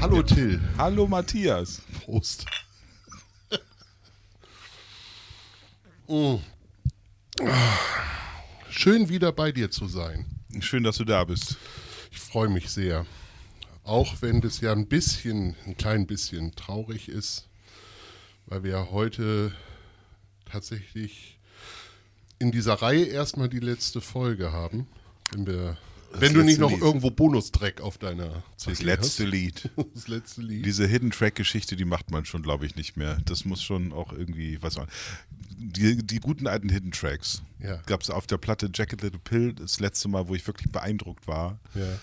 Hallo Till. Hallo Matthias. Prost. Mm. Ah, Schön wieder bei dir zu sein. Schön, dass du da bist. Ich freue mich sehr. Auch wenn das ja ein bisschen, ein klein bisschen traurig ist, weil wir ja heute tatsächlich in dieser Reihe erstmal die letzte Folge haben. Wenn, wir, wenn du nicht noch Lied. irgendwo Bonustrack auf deiner CD Das letzte hast. Lied. Das letzte Lied. Diese Hidden Track Geschichte, die macht man schon, glaube ich, nicht mehr. Das muss schon auch irgendwie, was man. Die, die guten alten Hidden Tracks. Ja. Gab es auf der Platte Jacket Little Pill das letzte Mal, wo ich wirklich beeindruckt war. ja.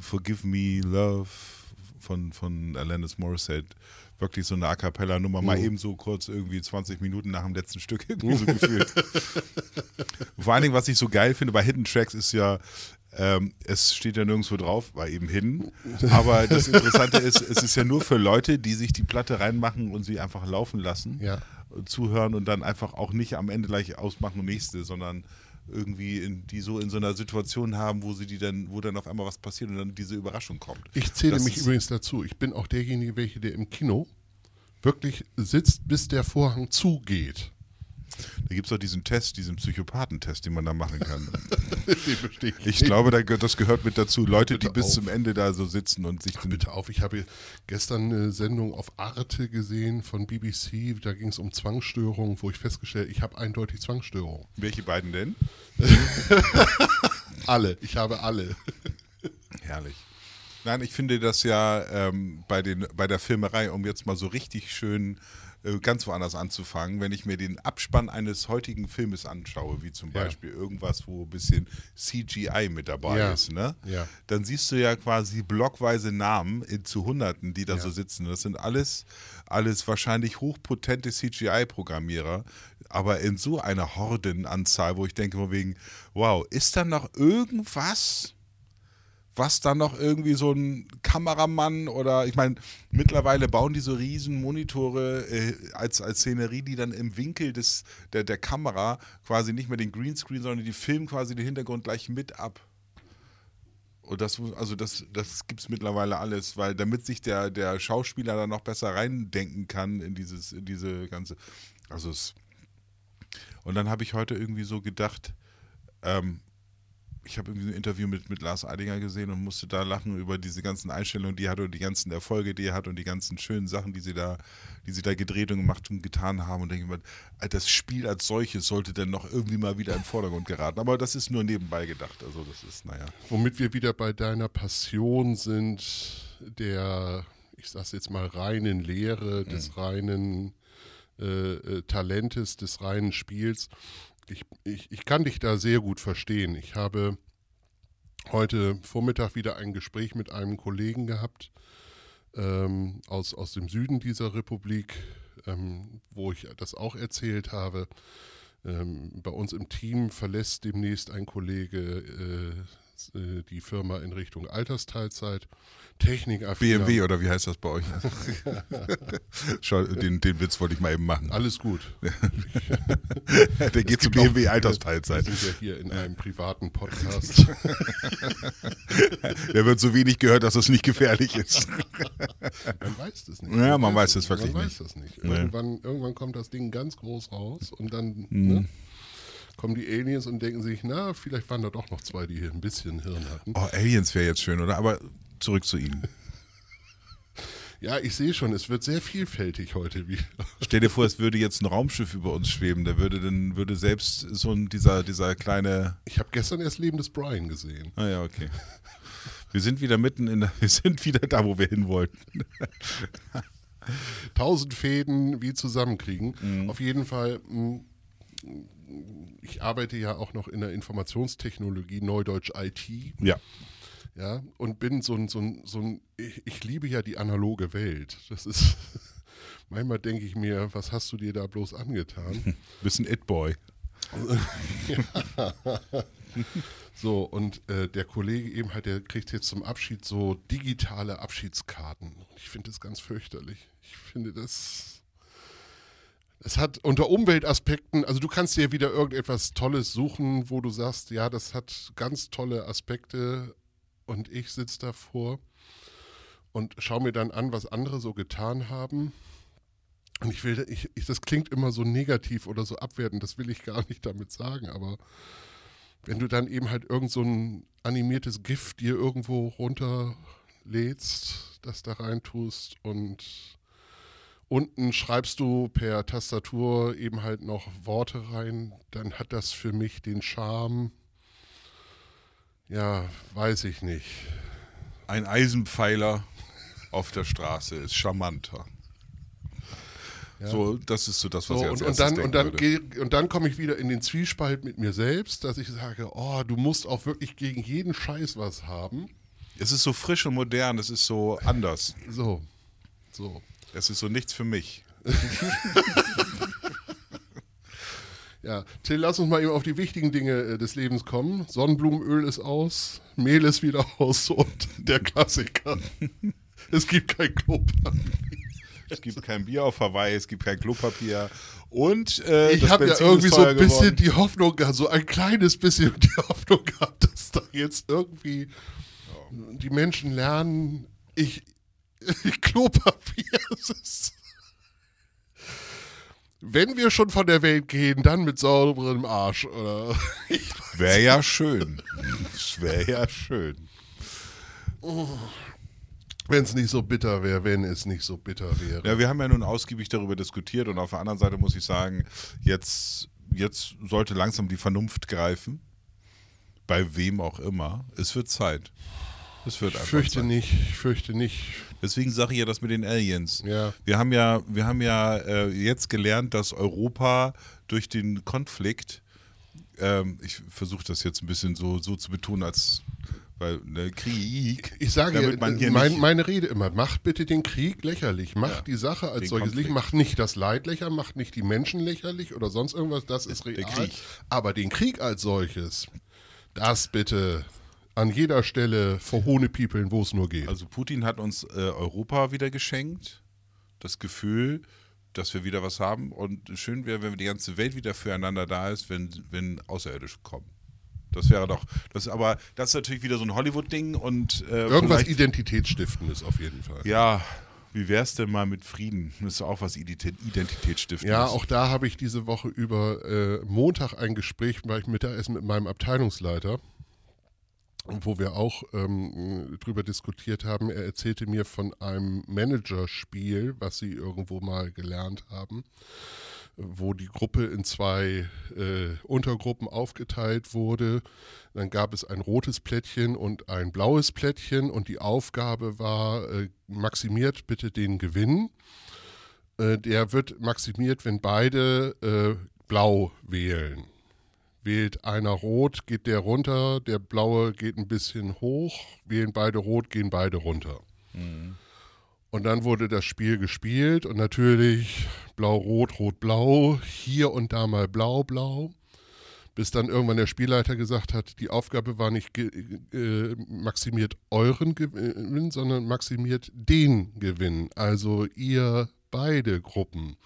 Forgive Me Love von, von Alanis Morissette. Wirklich so eine A Cappella-Nummer, mal eben so kurz irgendwie 20 Minuten nach dem letzten Stück irgendwie so gefühlt. Vor allen Dingen, was ich so geil finde bei Hidden Tracks ist ja, ähm, es steht ja nirgendwo drauf, war eben hidden. Aber das Interessante ist, es ist ja nur für Leute, die sich die Platte reinmachen und sie einfach laufen lassen, Ja. zuhören und dann einfach auch nicht am Ende gleich ausmachen und nächste, sondern irgendwie in, die so in so einer Situation haben, wo sie die dann, wo dann auf einmal was passiert und dann diese Überraschung kommt. Ich zähle Das mich übrigens dazu. Ich bin auch derjenige, welche der im Kino wirklich sitzt, bis der Vorhang zugeht. Da gibt es auch diesen Test, diesen Psychopathentest, den man da machen kann. Ich glaube, das gehört mit dazu. Leute, die bis auf. zum Ende da so sitzen und sich Bitte auf, ich habe gestern eine Sendung auf Arte gesehen von BBC, da ging es um Zwangsstörungen, wo ich festgestellt ich habe eindeutig Zwangsstörungen. Welche beiden denn? Alle, ich habe alle. Herrlich. Nein, ich finde das ja ähm, bei, den, bei der Filmerei, um jetzt mal so richtig schön äh, ganz woanders anzufangen, wenn ich mir den Abspann eines heutigen Filmes anschaue, wie zum Ja. Beispiel irgendwas, wo ein bisschen CGI mit dabei Ja. ist, ne? Ja. dann siehst du ja quasi blockweise Namen in, zu Hunderten, die da so sitzen. Das sind alles, alles wahrscheinlich hochpotente CGI-Programmierer, aber in so einer Hordenanzahl, wo ich denke, wegen, wow, ist da noch irgendwas? Was dann noch irgendwie so ein Kameramann oder ich meine, mittlerweile bauen die so riesen Monitore äh, als, als Szenerie, die dann im Winkel des, der, der Kamera quasi nicht mehr den Greenscreen, sondern die filmen quasi den Hintergrund gleich mit ab. Und das, also das, das gibt es mittlerweile alles, weil damit sich der, der Schauspieler dann noch besser reindenken kann in dieses, in diese ganze. Also es. Und dann habe ich heute irgendwie so gedacht, ähm, ich habe irgendwie ein Interview mit, mit Lars Eidinger gesehen und musste da lachen über diese ganzen Einstellungen, die er hat und die ganzen Erfolge, die er hat und die ganzen schönen Sachen, die sie da, die sie da gedreht und gemacht und getan haben und denke mir, das Spiel als solches sollte dann noch irgendwie mal wieder in den Vordergrund geraten. Aber das ist nur nebenbei gedacht. Also das ist, naja. Womit wir wieder bei deiner Passion sind, der, ich sag's jetzt mal, reinen Lehre, des reinen äh, äh, Talentes, des reinen Spiels. Ich, ich, ich kann dich da sehr gut verstehen. Ich habe heute Vormittag wieder ein Gespräch mit einem Kollegen gehabt ähm, aus, aus dem Süden dieser Republik, ähm, wo ich das auch erzählt habe. Ähm, bei uns im Team verlässt demnächst ein Kollege äh, äh, die Firma in Richtung Altersteilzeit. Technikaffiner. BMW oder wie heißt das bei euch? Schau, den, den Witz wollte ich mal eben machen. Alles gut. Der geht zu gibt auch- BMW Wir Altersteilzeit. sind ja hier in einem privaten Podcast. Der wird so wenig gehört, dass es nicht gefährlich ist. Man weiß das nicht. Ja, man weiß es wirklich man nicht. weiß das nicht. Nee. Irgendwann, irgendwann kommt das Ding ganz groß raus und dann Mhm. ne, kommen die Aliens und denken sich, na, vielleicht waren da doch noch zwei, die hier ein bisschen Hirn hatten. Oh, Aliens wäre jetzt schön, oder? Aber zurück zu Ihnen. Ja, ich sehe schon, es wird sehr vielfältig heute wieder. Stell dir vor, es würde jetzt ein Raumschiff über uns schweben. Da würde dann würde selbst so ein dieser dieser kleine. Ich habe gestern erst Leben des Brian gesehen. Ah ja, okay. Wir sind wieder mitten in der, wir sind wieder da, wo wir hin wollten. Tausend Fäden wie zusammenkriegen. Mhm. Auf jeden Fall, mh, ich arbeite ja auch noch in der Informationstechnologie, Neudeutsch IT. Ja. Ja, und bin so ein, so ein, so ein ich, liebe ja die analoge Welt. Das ist, manchmal denke ich mir, was hast du dir da bloß angetan? Bisschen It-Boy. So, und äh, der Kollege eben halt, der kriegt jetzt zum Abschied so digitale Abschiedskarten. Ich finde das ganz fürchterlich. Ich finde das. Es hat unter Umweltaspekten, also du kannst dir wieder irgendetwas Tolles suchen, wo du sagst, ja, das hat ganz tolle Aspekte und ich sitze davor und schaue mir dann an, was andere so getan haben. Und ich will, ich, ich, das klingt immer so negativ oder so abwertend, das will ich gar nicht damit sagen, aber wenn du dann eben halt irgend so ein animiertes GIF dir irgendwo runterlädst, das da reintust und unten schreibst du per Tastatur eben halt noch Worte rein, dann hat das für mich den Charme, ja, weiß ich nicht. Ein Eisenpfeiler auf der Straße ist charmanter. Ja. So, das ist so das, was so, ich als und, und dann, und dann, geh, und dann komme ich wieder in den Zwiespalt mit mir selbst, dass ich sage, oh, du musst auch wirklich gegen jeden Scheiß was haben. Es ist so frisch und modern, es ist so anders. So, so. Es ist so nichts für mich. ja, Till, lass uns mal eben auf die wichtigen Dinge äh, des Lebens kommen. Sonnenblumenöl ist aus, Mehl ist wieder aus und der Klassiker. es gibt kein Klopapier. Es gibt kein Bier auf Hawaii, es gibt kein Klopapier. Und äh, ich habe ja irgendwie so ein bisschen geworden. die Hoffnung, so ein kleines bisschen die Hoffnung gehabt, dass da jetzt irgendwie die Menschen lernen, ich Klopapier ist. Wenn wir schon von der Welt gehen, dann mit sauberem Arsch. Wäre ja schön. Wäre ja schön. Oh. Wenn es nicht so bitter wäre, wenn es nicht so bitter wäre. Ja, wir haben ja nun ausgiebig darüber diskutiert und auf der anderen Seite muss ich sagen, jetzt, jetzt sollte langsam die Vernunft greifen. Bei wem auch immer. Es wird Zeit. Es wird einfach ich fürchte Zeit. nicht, ich fürchte nicht. Deswegen sage ich ja das mit den Aliens. Ja. Wir haben ja, wir haben ja äh, jetzt gelernt, dass Europa durch den Konflikt, ähm, ich versuche das jetzt ein bisschen so, so zu betonen, als weil ne, Krieg. Ich sage ja, mein, meine Rede immer, macht bitte den Krieg lächerlich. Macht ja, die Sache als solches lächerlich. Macht nicht das Leid lächerlich, macht nicht die Menschen lächerlich oder sonst irgendwas. Das ist real. Aber den Krieg als solches, das bitte an jeder Stelle vor Hohnepiepeln, wo es nur geht. Also Putin hat uns äh, Europa wieder geschenkt. Das Gefühl, dass wir wieder was haben. Und schön wäre, wenn die ganze Welt wieder füreinander da ist, wenn, wenn Außerirdische kommen. Das wäre doch, das aber das ist natürlich wieder so ein Hollywood-Ding und äh, irgendwas Identitätsstiftendes auf jeden Fall. Ja, wie wär's denn mal mit Frieden? Das ist auch was Identitätsstiftendes. Ja, auch da habe ich diese Woche über äh, Montag ein Gespräch, weil ich Mittagessen mit meinem Abteilungsleiter, wo wir auch ähm, drüber diskutiert haben. Er erzählte mir von einem Managerspiel, was sie irgendwo mal gelernt haben wo die Gruppe in zwei äh, Untergruppen aufgeteilt wurde. Dann gab es ein rotes Plättchen und ein blaues Plättchen und die Aufgabe war, äh, maximiert bitte den Gewinn. Äh, der wird maximiert, wenn beide äh, blau wählen. Wählt einer rot, geht der runter, der blaue geht ein bisschen hoch, wählen beide rot, gehen beide runter. Mhm. Und dann wurde das Spiel gespielt und natürlich blau-rot, rot-blau, hier und da mal blau-blau, bis dann irgendwann der Spielleiter gesagt hat, die Aufgabe war nicht äh, maximiert euren Gewinn, sondern maximiert den Gewinn, also ihr beide Gruppen.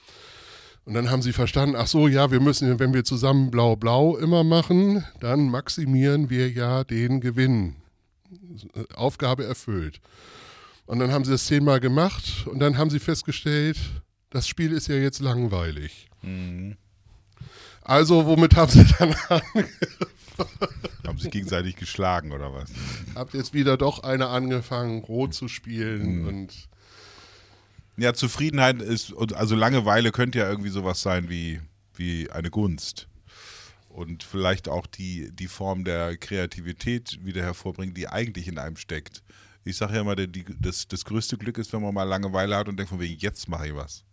Und dann haben sie verstanden, ach so, ja, wir müssen, wenn wir zusammen blau-blau immer machen, dann maximieren wir ja den Gewinn. Aufgabe erfüllt. Und dann haben sie das zehnmal gemacht und dann haben sie festgestellt, das Spiel ist ja jetzt langweilig. Mhm. Also, womit haben sie dann angefangen? Haben sich gegenseitig geschlagen oder was? Habt jetzt wieder doch eine angefangen, rot zu spielen mhm. und. Ja, Zufriedenheit ist, also Langeweile könnte ja irgendwie sowas sein wie, wie eine Gunst. Und vielleicht auch die, die Form der Kreativität wieder hervorbringen, die eigentlich in einem steckt ich sage ja immer, die, das, das größte Glück ist, wenn man mal Langeweile hat und denkt von wegen, jetzt mache ich was.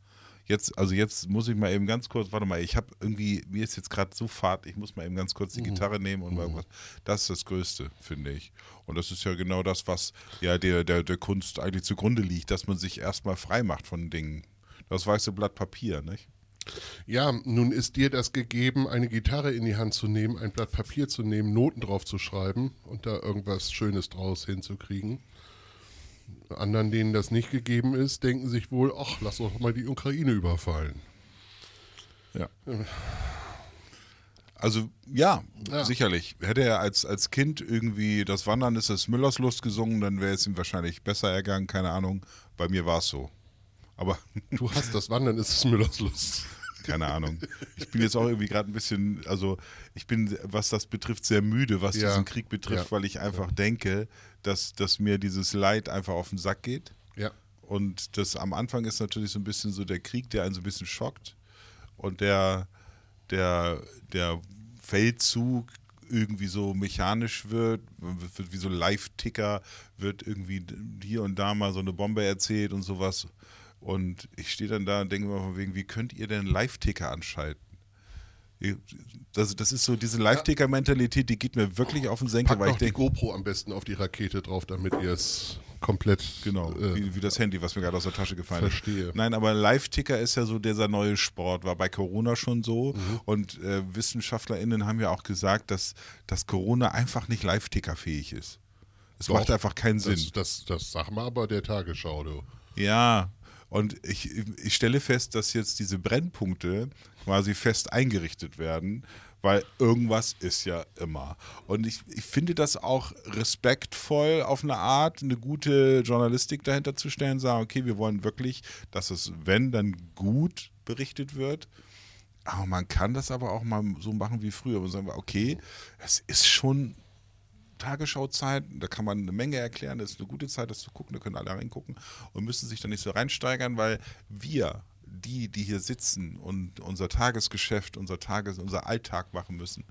Jetzt, also jetzt muss ich mal eben ganz kurz, warte mal, ich habe irgendwie, mir ist jetzt gerade so fad, ich muss mal eben ganz kurz die mhm. Gitarre nehmen und mal irgendwas. Das ist das Größte, finde ich. Und das ist ja genau das, was ja der, der, der Kunst eigentlich zugrunde liegt, dass man sich erstmal frei macht von Dingen. Das weiße Blatt Papier, nicht? Ja, nun ist dir das gegeben, eine Gitarre in die Hand zu nehmen, ein Blatt Papier zu nehmen, Noten drauf zu schreiben und da irgendwas Schönes draus hinzukriegen. Anderen, denen das nicht gegeben ist, denken sich wohl, ach, lass doch mal die Ukraine überfallen. Ja. Also ja, Ja. sicherlich. Hätte er als, als Kind irgendwie das Wandern ist das Müllerslust gesungen, dann wäre es ihm wahrscheinlich besser ergangen, keine Ahnung. Bei mir war es so. Aber Du hast das Wandern, ist es Müllers Lust. Keine Ahnung. Ich bin jetzt auch irgendwie gerade ein bisschen, also ich bin, was das betrifft, sehr müde, was Ja. diesen Krieg betrifft, Ja. weil ich einfach denke, dass, dass mir dieses Leid einfach auf den Sack geht. Ja. Und das am Anfang ist natürlich so ein bisschen so der Krieg, der einen so ein bisschen schockt. Und der, der, der Feldzug irgendwie so mechanisch wird, wird wie so Live-Ticker, wird irgendwie hier und da mal so eine Bombe erzählt und sowas. Und ich stehe dann da und denke mir von wegen, wie könnt ihr denn Live-Ticker anschalten? Ihr- Das, ist so diese Live-Ticker-Mentalität, die geht mir wirklich auf den Senkel, Packt weil ich die denke, GoPro am besten auf die Rakete drauf, damit ihr es komplett Genau, äh, wie, wie das Handy, was mir gerade aus der Tasche gefallen Verstehe. ist. Nein, aber Live-Ticker ist ja so dieser neue Sport, war bei Corona schon so. Mhm. Und äh, WissenschaftlerInnen haben ja auch gesagt, dass, dass Corona einfach nicht Live-Ticker-fähig ist. Es macht einfach keinen Sinn. das, das, das sag mal aber der Tagesschau, du. Ja, und ich, ich stelle fest, dass jetzt diese Brennpunkte quasi fest eingerichtet werden, weil irgendwas ist ja immer. Und ich, ich finde das auch respektvoll auf eine Art, eine gute Journalistik dahinter zu stellen, sagen, okay, wir wollen wirklich, dass es, wenn, dann gut berichtet wird. Aber man kann das aber auch mal so machen wie früher. Und sagen okay, es ist schon Tagesschauzeit, da kann man eine Menge erklären, das ist eine gute Zeit, das zu gucken, da können alle reingucken und müssen sich da nicht so reinsteigern, weil wir, die, die hier sitzen und unser Tagesgeschäft, unser Tages, unser Alltag machen müssen,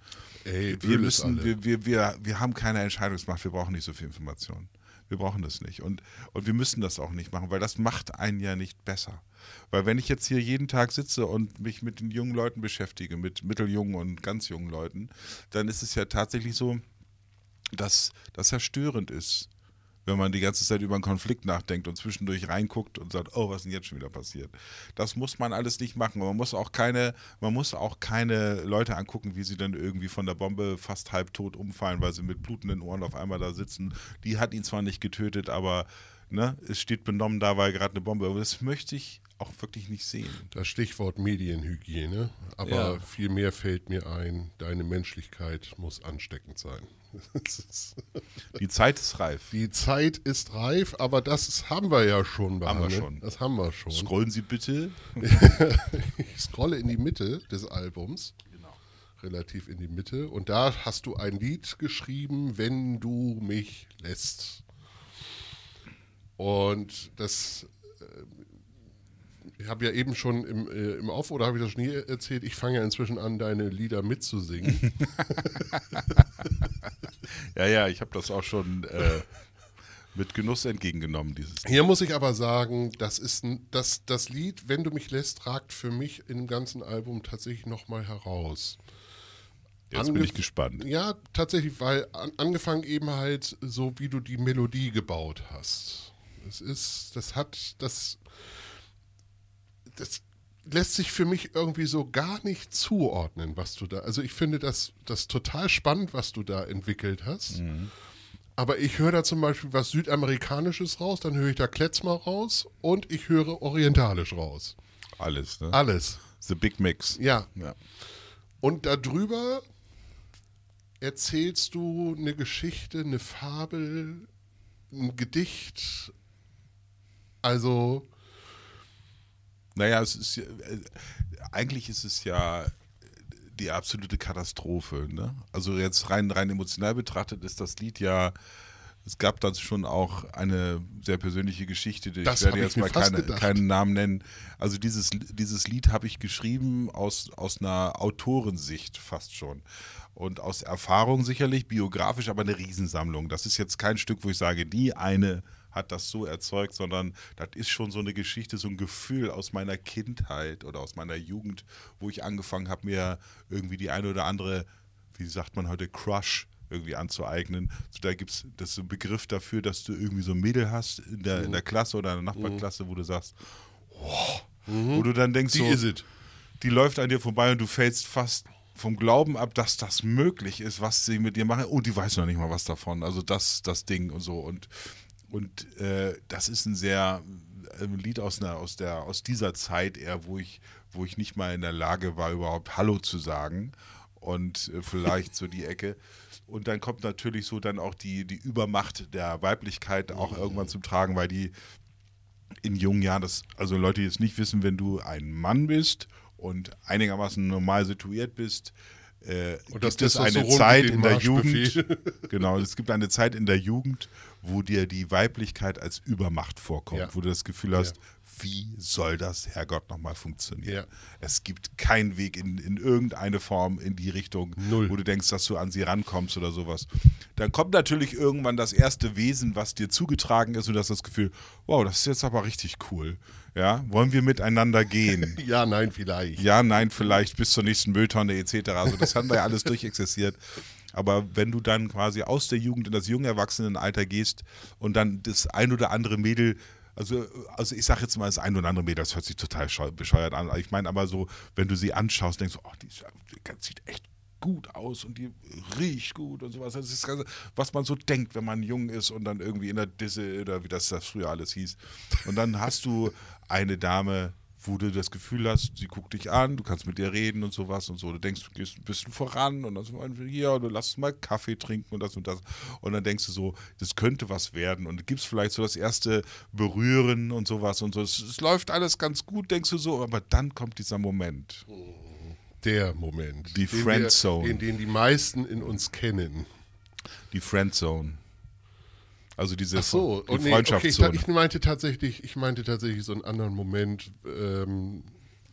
Ey, wir müssen, wir, wir, wir, wir haben keine Entscheidungsmacht, wir brauchen nicht so viel Information. Wir brauchen das nicht. Und, und wir müssen das auch nicht machen, weil das macht einen ja nicht besser. Weil wenn ich jetzt hier jeden Tag sitze und mich mit den jungen Leuten beschäftige, mit mitteljungen und ganz jungen Leuten, dann ist es ja tatsächlich so, dass das ja störend ist, wenn man die ganze Zeit über einen Konflikt nachdenkt und zwischendurch reinguckt und sagt, oh, was ist denn jetzt schon wieder passiert? Das muss man alles nicht machen. Man muss auch keine, man muss auch keine Leute angucken, wie sie dann irgendwie von der Bombe fast halbtot umfallen, weil sie mit blutenden Ohren auf einmal da sitzen. Die hat ihn zwar nicht getötet, aber ne, es steht benommen da, weil gerade eine Bombe. Aber das möchte ich auch wirklich nicht sehen. Das Stichwort Medienhygiene. Aber Ja. viel mehr fällt mir ein, deine Menschlichkeit muss ansteckend sein. Die Zeit ist reif. Die Zeit ist reif, aber das haben wir ja schon Haben wir behandelt. schon. Das haben wir schon. Scrollen Sie bitte. Ich scrolle in die Mitte des Albums. Relativ in die Mitte. Und da hast du ein Lied geschrieben, Wenn du mich lässt. Und das. äh, Ich habe ja eben schon im, äh, im Off, oder habe ich das schon hier erzählt? Ich fange ja inzwischen an, deine Lieder mitzusingen. Ja, ja, ich habe das auch schon äh, mit Genuss entgegengenommen, dieses. Hier muss ich aber sagen, das ist ein, das, das Lied, wenn du mich lässt, ragt für mich in dem ganzen Album tatsächlich nochmal heraus. Jetzt bin Ange- ich gespannt. Ja, tatsächlich, weil an, angefangen eben halt so, wie du die Melodie gebaut hast. Es ist, das hat, das, das lässt sich für mich irgendwie so gar nicht zuordnen, was du da, also ich finde das, das total spannend, was du da entwickelt hast. Aber ich höre da zum Beispiel was Südamerikanisches raus, dann höre ich da Kletzmer raus und ich höre Orientalisch raus. Alles, ne? Alles. The Big Mix. Ja. Ja. Und darüber erzählst du eine Geschichte, eine Fabel, ein Gedicht. Also, Naja, es ist äh, eigentlich ist es ja die absolute Katastrophe. Ne? Also jetzt rein, rein emotional betrachtet ist das Lied ja, es gab dann schon auch eine sehr persönliche Geschichte, die- Das ich werde jetzt mal keine, keinen Namen nennen. Also dieses, dieses Lied habe ich geschrieben aus, aus einer Autorensicht fast schon. Und aus Erfahrung sicherlich, biografisch, aber eine Riesensammlung. Das ist jetzt kein Stück, wo ich sage, die eine hat das so erzeugt, sondern das ist schon so eine Geschichte, so ein Gefühl aus meiner Kindheit oder aus meiner Jugend, wo ich angefangen habe, mir irgendwie die eine oder andere, wie sagt man heute, Crush irgendwie anzueignen. So, da gibt es so ein Begriff dafür, dass du irgendwie so ein Mädel hast in der, Mhm. in der Klasse oder in der Nachbarklasse, wo du sagst, wow, wo du dann denkst, die so, is it. die läuft an dir vorbei und du fällst fast vom Glauben ab, dass das möglich ist, was sie mit dir machen. Und die weiß noch nicht mal was davon. Also das, das Ding und so. Und, und äh, das ist ein sehr ein Lied aus, einer, aus, der, aus dieser Zeit eher, wo ich, wo ich nicht mal in der Lage war, überhaupt Hallo zu sagen. Und äh, vielleicht so die Ecke. Und dann kommt natürlich so dann auch die, die Übermacht der Weiblichkeit auch irgendwann zum Tragen, weil die in jungen Jahren, das, also Leute, die jetzt nicht wissen, wenn du ein Mann bist und einigermaßen normal situiert bist, äh, gibt es eine Testosteron Zeit in der. Jugend, genau, es gibt eine Zeit in der Jugend, wo dir die Weiblichkeit als Übermacht vorkommt, Ja. wo du das Gefühl hast, Ja. Wie soll das, Herrgott, nochmal funktionieren? Ja. Es gibt keinen Weg in, in irgendeine Form in die Richtung, Null. wo du denkst, dass du an sie rankommst oder sowas. Dann kommt natürlich irgendwann das erste Wesen, was dir zugetragen ist und du hast das Gefühl, wow, das ist jetzt aber richtig cool. Ja, wollen wir miteinander gehen? Ja, nein, vielleicht. ja, nein, vielleicht bis zur nächsten Mülltonne etc. Also das haben wir ja alles durchexistiert. Aber wenn du dann quasi aus der Jugend in das junge Erwachsenenalter gehst und dann das ein oder andere Mädel, also, also ich sage jetzt mal das ein oder andere Mädel, das hört sich total scheu- bescheuert an. Ich meine aber so, wenn du sie anschaust, denkst du, oh, die, ist, die sieht echt gut aus und die riecht gut und sowas. Das ist das Ganze, was man so denkt, wenn man jung ist und dann irgendwie in der Disse oder wie das, das früher alles hieß. Und dann hast du eine Dame, wo du das Gefühl hast, sie guckt dich an, du kannst mit ihr reden und sowas und so. Du denkst, du gehst ein bisschen voran und dann so hier und du lass mal Kaffee trinken und das und das. Und dann denkst du so, das könnte was werden und du gibst vielleicht so das erste Berühren und sowas und so. Es, es läuft alles ganz gut, denkst du so, aber dann kommt dieser Moment. Der Moment. Die Friendzone. wir- Den, den die meisten in uns kennen. Die Friendzone. Also diese Ach so, die oh, nee, okay, ich, Freundschaftszone. ich meinte tatsächlich, ich meinte tatsächlich so einen anderen Moment. Ähm,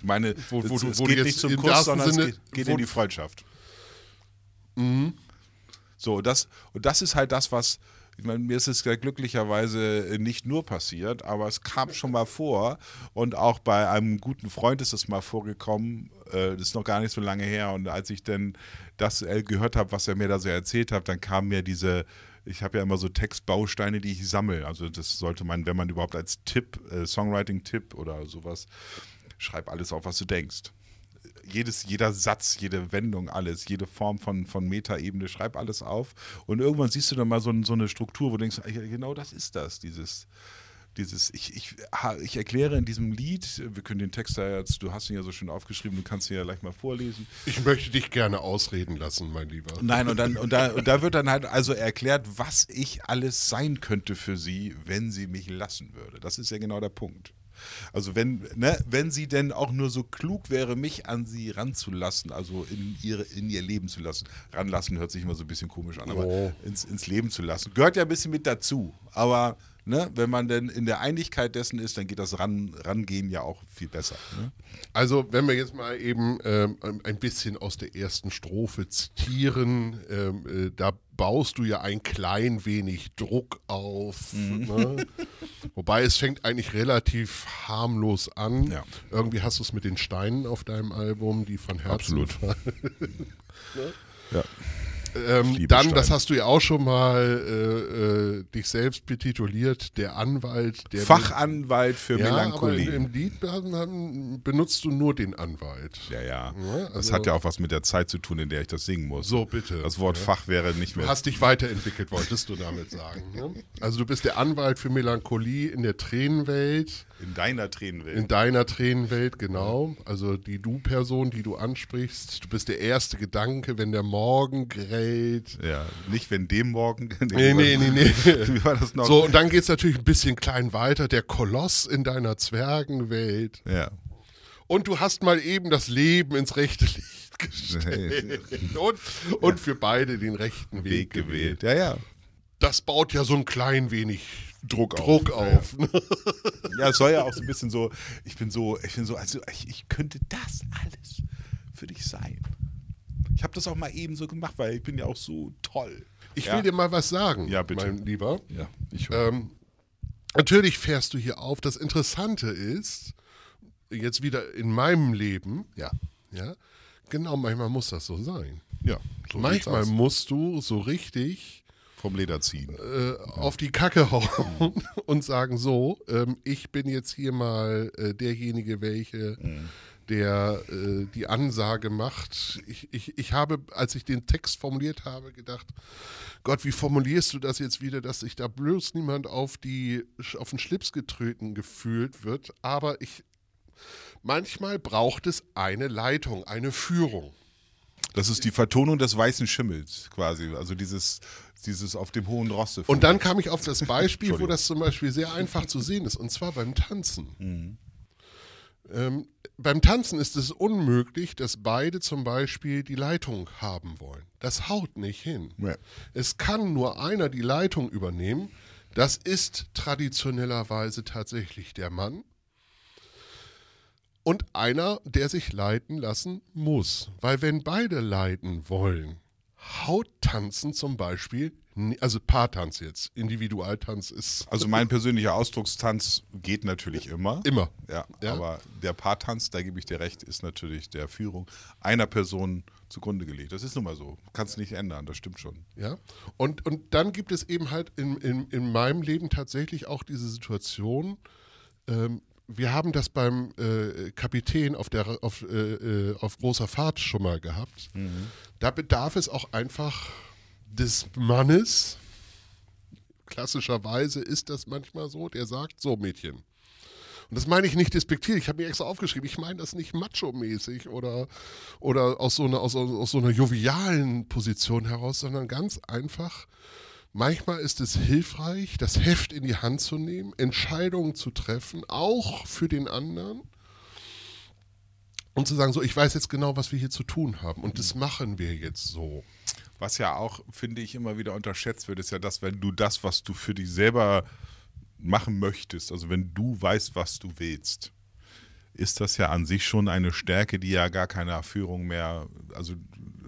meine, wo- wo es, du- es wo geht nicht zum Kuss, wahrsten sondern es Sinne- geht, geht wo- in die Freundschaft. So, das, und das ist halt das, was, ich meine, mir ist es glücklicherweise nicht nur passiert, aber es kam schon mal vor und auch bei einem guten Freund ist es mal vorgekommen, äh, das ist noch gar nicht so lange her und als ich dann das äh, gehört habe, was er mir da so erzählt hat, dann kam mir diese, ich habe ja immer so Textbausteine, die ich sammle, also das sollte man, wenn man überhaupt als Tipp, äh, Songwriting-Tipp oder sowas, schreib alles auf, was du denkst jedes, jeder Satz, jede Wendung, alles, jede Form von, von Metaebene, schreib alles auf. Und irgendwann siehst du dann mal so, so eine Struktur, wo du denkst, genau das ist das, dieses, dieses, ich, ich, ich erkläre in diesem Lied, wir können den Text da jetzt, du hast ihn ja so schön aufgeschrieben, du kannst ihn ja gleich mal vorlesen. ich möchte dich gerne ausreden lassen, mein Lieber. Nein, und dann, und da, und da wird dann halt also erklärt, was ich alles sein könnte für sie, wenn sie mich lassen würde. Das ist ja genau der Punkt. Also wenn, ne, wenn sie denn auch nur so klug wäre, mich an sie ranzulassen, also in, ihre, in ihr Leben zu lassen. Ranlassen hört sich immer so ein bisschen komisch an, aber Oh. ins, ins Leben zu lassen. Gehört ja ein bisschen mit dazu. Aber ne, wenn man denn in der Einigkeit dessen ist, dann geht das ran, Rangehen ja auch viel besser. Ne? Also, wenn wir jetzt mal eben ähm, ein bisschen aus der ersten Strophe zitieren, ähm, äh, da baust du ja ein klein wenig Druck auf. Ne? Wobei es fängt eigentlich relativ harmlos an. Ja. Irgendwie hast du es mit den Steinen auf deinem Album, die von Herzen Absolut. fallen. Ja. Ähm, dann, Steine. das hast du ja auch schon mal äh, äh, dich selbst betituliert, der Anwalt, der Fachanwalt für ja, Melancholie. Aber im Lied benutzt du nur den Anwalt. Ja, ja. Ja, das also- hat ja auch was mit der Zeit zu tun, in der ich das singen muss. So, bitte. Das Wort Fach wäre nicht Du mehr. hast dich weiterentwickelt, wolltest du damit sagen. Ne? Also du bist der Anwalt für Melancholie in der Tränenwelt, in deiner Tränenwelt. in deiner Tränenwelt, genau. Also die Du-Person, die du ansprichst. Du bist der erste Gedanke, wenn der Morgen grellt. ja, nicht wenn dem morgen. Nee, nee, nee, nee. Wie war das noch? So, und dann geht es natürlich ein bisschen klein weiter. Der Koloss in deiner Zwergenwelt. Ja. Und du hast mal eben das Leben ins rechte Licht gestellt. Und, und für beide den rechten Weg, Weg gewählt. gewählt. Ja, ja. Das baut ja so ein klein wenig Druck, Druck auf. Ja, es soll ja auch so ein bisschen so, ich bin so, ich bin so, also ich, ich könnte das alles für dich sein. Ich habe das auch mal eben so gemacht, weil ich bin ja auch so toll. Ich ja. will dir mal was sagen, Ja, bitte. mein Lieber. Ja, ich Ähm, natürlich fährst du hier auf. Das Interessante ist, jetzt wieder in meinem Leben, Ja. ja, genau, manchmal muss das so sein. Ja, so manchmal musst du so richtig vom Leder ziehen. äh, auf die Kacke hauen und sagen so, ähm, ich bin jetzt hier mal äh, derjenige, welche, der äh, die Ansage macht. Ich, ich, ich habe, als ich den Text formuliert habe, gedacht, Gott, wie formulierst du das jetzt wieder, dass sich da bloß niemand auf, die, auf den Schlips getreten gefühlt wird. Aber ich, manchmal braucht es eine Leitung, eine Führung. Das ist die Vertonung des weißen Schimmels quasi, also dieses, dieses auf dem hohen Rosse. Und dann kam ich auf das Beispiel, wo das zum Beispiel sehr einfach zu sehen ist, und zwar beim Tanzen. Mhm. Ähm, beim Tanzen ist es unmöglich, dass beide zum Beispiel die Leitung haben wollen. Das haut nicht hin. Ja. Es kann nur einer die Leitung übernehmen. Das ist traditionellerweise tatsächlich der Mann. Und einer, der sich leiten lassen muss. Weil wenn beide leiten wollen, haut Tanzen zum Beispiel also Paartanz jetzt, Individualtanz ist. Also mein persönlicher Ausdruckstanz geht natürlich immer. Immer. Ja, ja. aber der Paartanz, da gebe ich dir recht, ist natürlich der Führung einer Person zugrunde gelegt. Das ist nun mal so. Kannst nicht ändern, das stimmt schon. Ja. Und, und dann gibt es eben halt in, in, in meinem Leben tatsächlich auch diese Situation, ähm, wir haben das beim äh, Kapitän auf, der, auf, äh, äh auf großer Fahrt schon mal gehabt. Mhm. Da bedarf es auch einfach des Mannes, klassischerweise ist das manchmal so, der sagt, so Mädchen. Und das meine ich nicht despektierlich, ich habe mir extra aufgeschrieben, ich meine das nicht macho-mäßig oder, oder aus, so einer, aus, aus so einer jovialen Position heraus, sondern ganz einfach, manchmal ist es hilfreich, das Heft in die Hand zu nehmen, Entscheidungen zu treffen, auch für den anderen und zu sagen, so, ich weiß jetzt genau, was wir hier zu tun haben und das machen wir jetzt so. Was ja auch, finde ich, immer wieder unterschätzt wird, ist ja das, wenn du das, was du für dich selber machen möchtest, also wenn du weißt, was du willst, ist das ja an sich schon eine Stärke, die ja gar keine Führung mehr, also,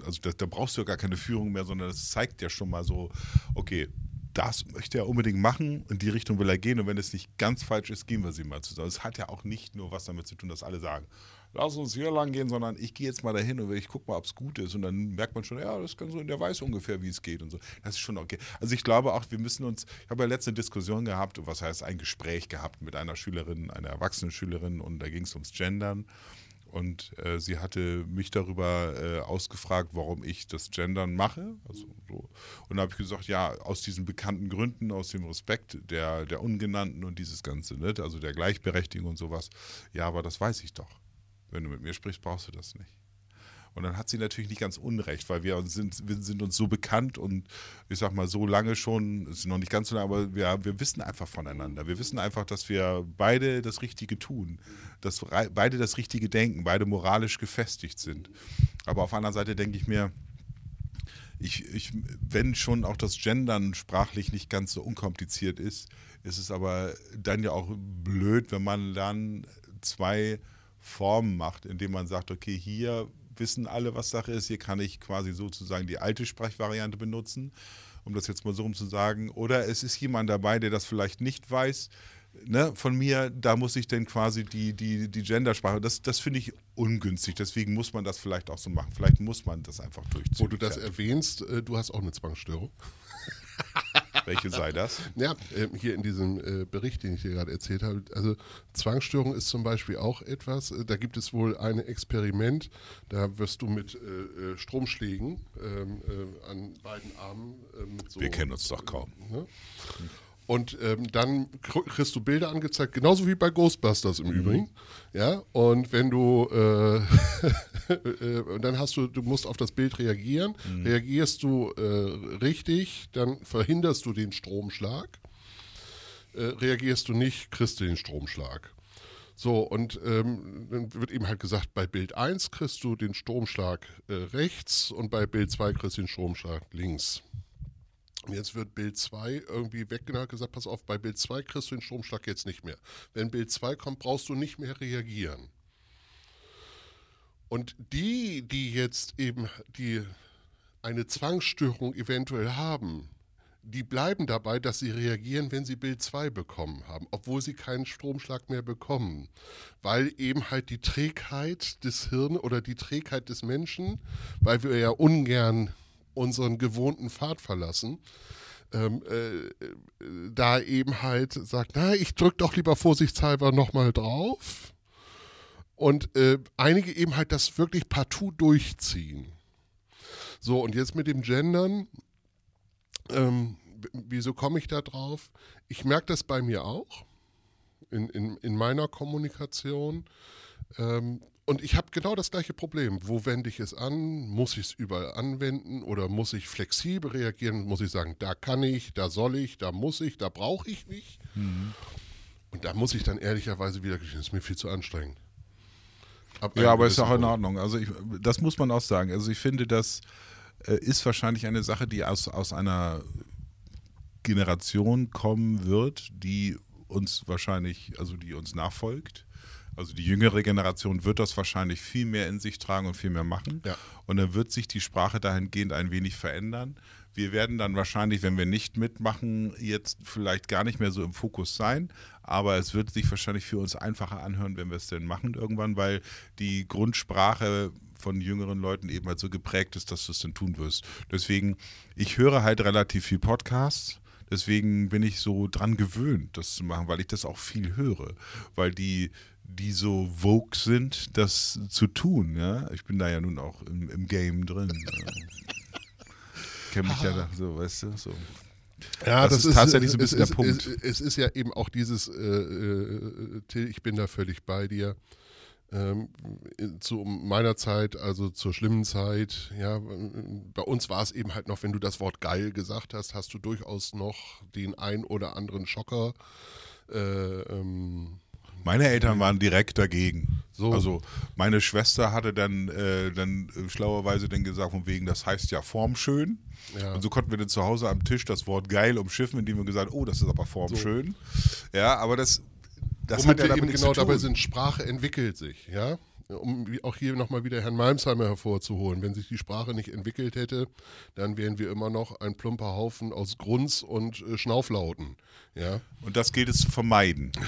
also da, da brauchst du ja gar keine Führung mehr, sondern das zeigt ja schon mal so, okay, das möchte er unbedingt machen, in die Richtung will er gehen und wenn es nicht ganz falsch ist, gehen wir sie mal zusammen. Es hat ja auch nicht nur was damit zu tun, dass alle sagen, lass uns hier lang gehen, sondern ich gehe jetzt mal dahin und ich gucke mal, ob es gut ist. Und dann merkt man schon, ja, das kann so, der weiß ungefähr, wie es geht und so. Das ist schon okay. Also ich glaube auch, wir müssen uns, ich habe ja letzte Diskussion gehabt, was heißt ein Gespräch gehabt mit einer Schülerin, einer erwachsenen Schülerin und da ging es ums Gendern. Und äh, sie hatte mich darüber äh, ausgefragt, warum ich das Gendern mache. Also so. Und da habe ich gesagt, ja, aus diesen bekannten Gründen, aus dem Respekt der, der Ungenannten und dieses Ganze, ne? also der Gleichberechtigung und sowas. Ja, aber das weiß ich doch. Wenn du mit mir sprichst, brauchst du das nicht. Und dann hat sie natürlich nicht ganz unrecht, weil wir sind, wir sind uns so bekannt und ich sag mal so lange schon, es ist noch nicht ganz so lange, aber wir, wir wissen einfach voneinander. Wir wissen einfach, dass wir beide das Richtige tun, dass beide das Richtige denken, beide moralisch gefestigt sind. Aber auf der anderen Seite denke ich mir, ich, ich, wenn schon auch das Gendern sprachlich nicht ganz so unkompliziert ist, ist es aber dann ja auch blöd, wenn man dann zwei Formen macht, indem man sagt, okay, hier wissen alle, was Sache ist, hier kann ich quasi sozusagen die alte Sprechvariante benutzen, um das jetzt mal so rum zu sagen. Oder es ist jemand dabei, der das vielleicht nicht weiß, Ne, von mir, da muss ich dann quasi die, die, die Gendersprache, das, das finde ich ungünstig. Deswegen muss man das vielleicht auch so machen. Vielleicht muss man das einfach durchziehen. Wo du das erwähnst, äh, du hast auch eine Zwangsstörung. Welche sei das? Ja, ähm, hier in diesem äh, Bericht, den ich dir gerade erzählt habe. Also Zwangsstörung ist zum Beispiel auch etwas. Äh, da gibt es wohl ein Experiment. Da wirst du mit äh, Stromschlägen ähm, an beiden Armen. So, Wir kennen uns doch kaum. Ne? Und ähm, dann kriegst du Bilder angezeigt, genauso wie bei Ghostbusters im mhm. Übrigen. Ja, und wenn du, äh, äh, und dann hast du, du musst auf das Bild reagieren. Mhm. Reagierst du äh, richtig, dann verhinderst du den Stromschlag. Äh, reagierst du nicht, kriegst du den Stromschlag. So, und ähm, dann wird eben halt gesagt, bei Bild 1 kriegst du den Stromschlag äh, rechts und bei Bild 2 kriegst du den Stromschlag links. Jetzt wird Bild 2 irgendwie weggenommen, gesagt, pass auf, bei Bild 2 kriegst du den Stromschlag jetzt nicht mehr. Wenn Bild 2 kommt, brauchst du nicht mehr reagieren. Und die, die jetzt eben die eine Zwangsstörung eventuell haben, die bleiben dabei, dass sie reagieren, wenn sie Bild 2 bekommen haben, obwohl sie keinen Stromschlag mehr bekommen. Weil eben halt die Trägheit des Hirns oder die Trägheit des Menschen, weil wir ja ungern unseren gewohnten Pfad verlassen, ähm, äh, da eben halt sagt, na, ich drücke doch lieber vorsichtshalber nochmal drauf. Und äh, einige eben halt das wirklich partout durchziehen. So, und jetzt mit dem Gendern, ähm, wieso komme ich da drauf? Ich merke das bei mir auch, in, in, in meiner Kommunikation. Ähm, und ich habe genau das gleiche Problem. Wo wende ich es an? Muss ich es überall anwenden oder muss ich flexibel reagieren? Muss ich sagen, da kann ich, da soll ich, da muss ich, da brauche ich mich? Mhm. Und da muss ich dann ehrlicherweise wieder, das ist mir viel zu anstrengend. Ab ja, aber ist auch in Ordnung. Also ich, das muss man auch sagen. Also ich finde, das äh, ist wahrscheinlich eine Sache, die aus, aus einer Generation kommen wird, die uns wahrscheinlich, also die uns nachfolgt also die jüngere Generation wird das wahrscheinlich viel mehr in sich tragen und viel mehr machen. Ja. Und dann wird sich die Sprache dahingehend ein wenig verändern. Wir werden dann wahrscheinlich, wenn wir nicht mitmachen, jetzt vielleicht gar nicht mehr so im Fokus sein. Aber es wird sich wahrscheinlich für uns einfacher anhören, wenn wir es denn machen irgendwann, weil die Grundsprache von jüngeren Leuten eben halt so geprägt ist, dass du es dann tun wirst. Deswegen, ich höre halt relativ viel Podcasts. Deswegen bin ich so dran gewöhnt, das zu machen, weil ich das auch viel höre. Weil die die so vogue sind, das zu tun. Ja? Ich bin da ja nun auch im, im Game drin. Kenne mich ja da so, weißt du, so. Ja, das, das ist, ist, tatsächlich so ein bisschen ist, der Punkt. Es, es, ist ja eben auch dieses, äh, äh, Till, ich bin da völlig bei dir. Ähm, zu meiner Zeit, also zur schlimmen Zeit, ja, bei uns war es eben halt noch, wenn du das Wort geil gesagt hast, hast du durchaus noch den ein oder anderen Schocker äh, ähm, meine Eltern waren direkt dagegen. So. Also meine Schwester hatte dann, äh, dann schlauerweise dann gesagt, von wegen, das heißt ja formschön. Ja. Und so konnten wir dann zu Hause am Tisch das Wort geil umschiffen, indem wir gesagt oh, das ist aber formschön. So. Ja, aber das, das Womit hat ja eben genau dabei sind, Sprache entwickelt sich, ja um auch hier nochmal wieder Herrn Malmsheimer hervorzuholen. Wenn sich die Sprache nicht entwickelt hätte, dann wären wir immer noch ein plumper Haufen aus Grunz und äh, Schnauflauten. Ja? Und das gilt es zu vermeiden.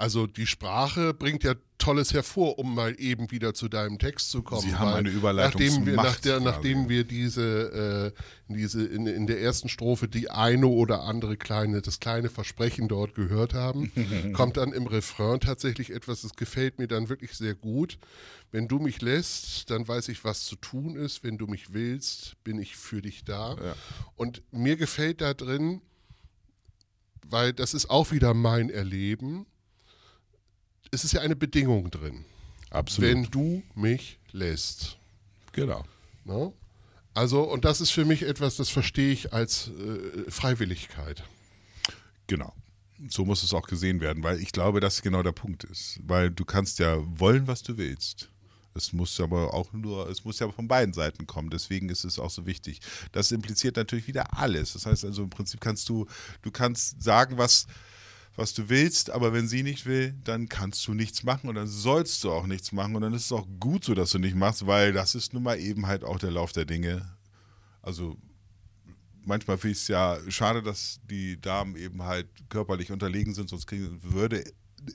Also die Sprache bringt ja Tolles hervor, um mal eben wieder zu deinem Text zu kommen. Sie haben eine Überleitung nachdem wir, nach der, nachdem wir diese, äh, diese in, in, der ersten Strophe die eine oder andere kleine, das kleine Versprechen dort gehört haben, kommt dann im Refrain tatsächlich etwas, das gefällt mir dann wirklich sehr gut. Wenn du mich lässt, dann weiß ich, was zu tun ist. Wenn du mich willst, bin ich für dich da. Ja. Und mir gefällt da drin, weil das ist auch wieder mein Erleben es ist ja eine Bedingung drin. Absolut. Wenn du mich lässt. Genau. No? Also, und das ist für mich etwas, das verstehe ich als äh, Freiwilligkeit. Genau. So muss es auch gesehen werden, weil ich glaube, dass genau der Punkt ist. Weil du kannst ja wollen, was du willst. Es muss aber auch nur, es muss ja von beiden Seiten kommen. Deswegen ist es auch so wichtig. Das impliziert natürlich wieder alles. Das heißt also im Prinzip kannst du, du kannst sagen, was, was du willst, aber wenn sie nicht will, dann kannst du nichts machen und dann sollst du auch nichts machen und dann ist es auch gut so, dass du nicht machst, weil das ist nun mal eben halt auch der Lauf der Dinge. Also manchmal finde ich es ja schade, dass die Damen eben halt körperlich unterlegen sind, sonst kriegen, würde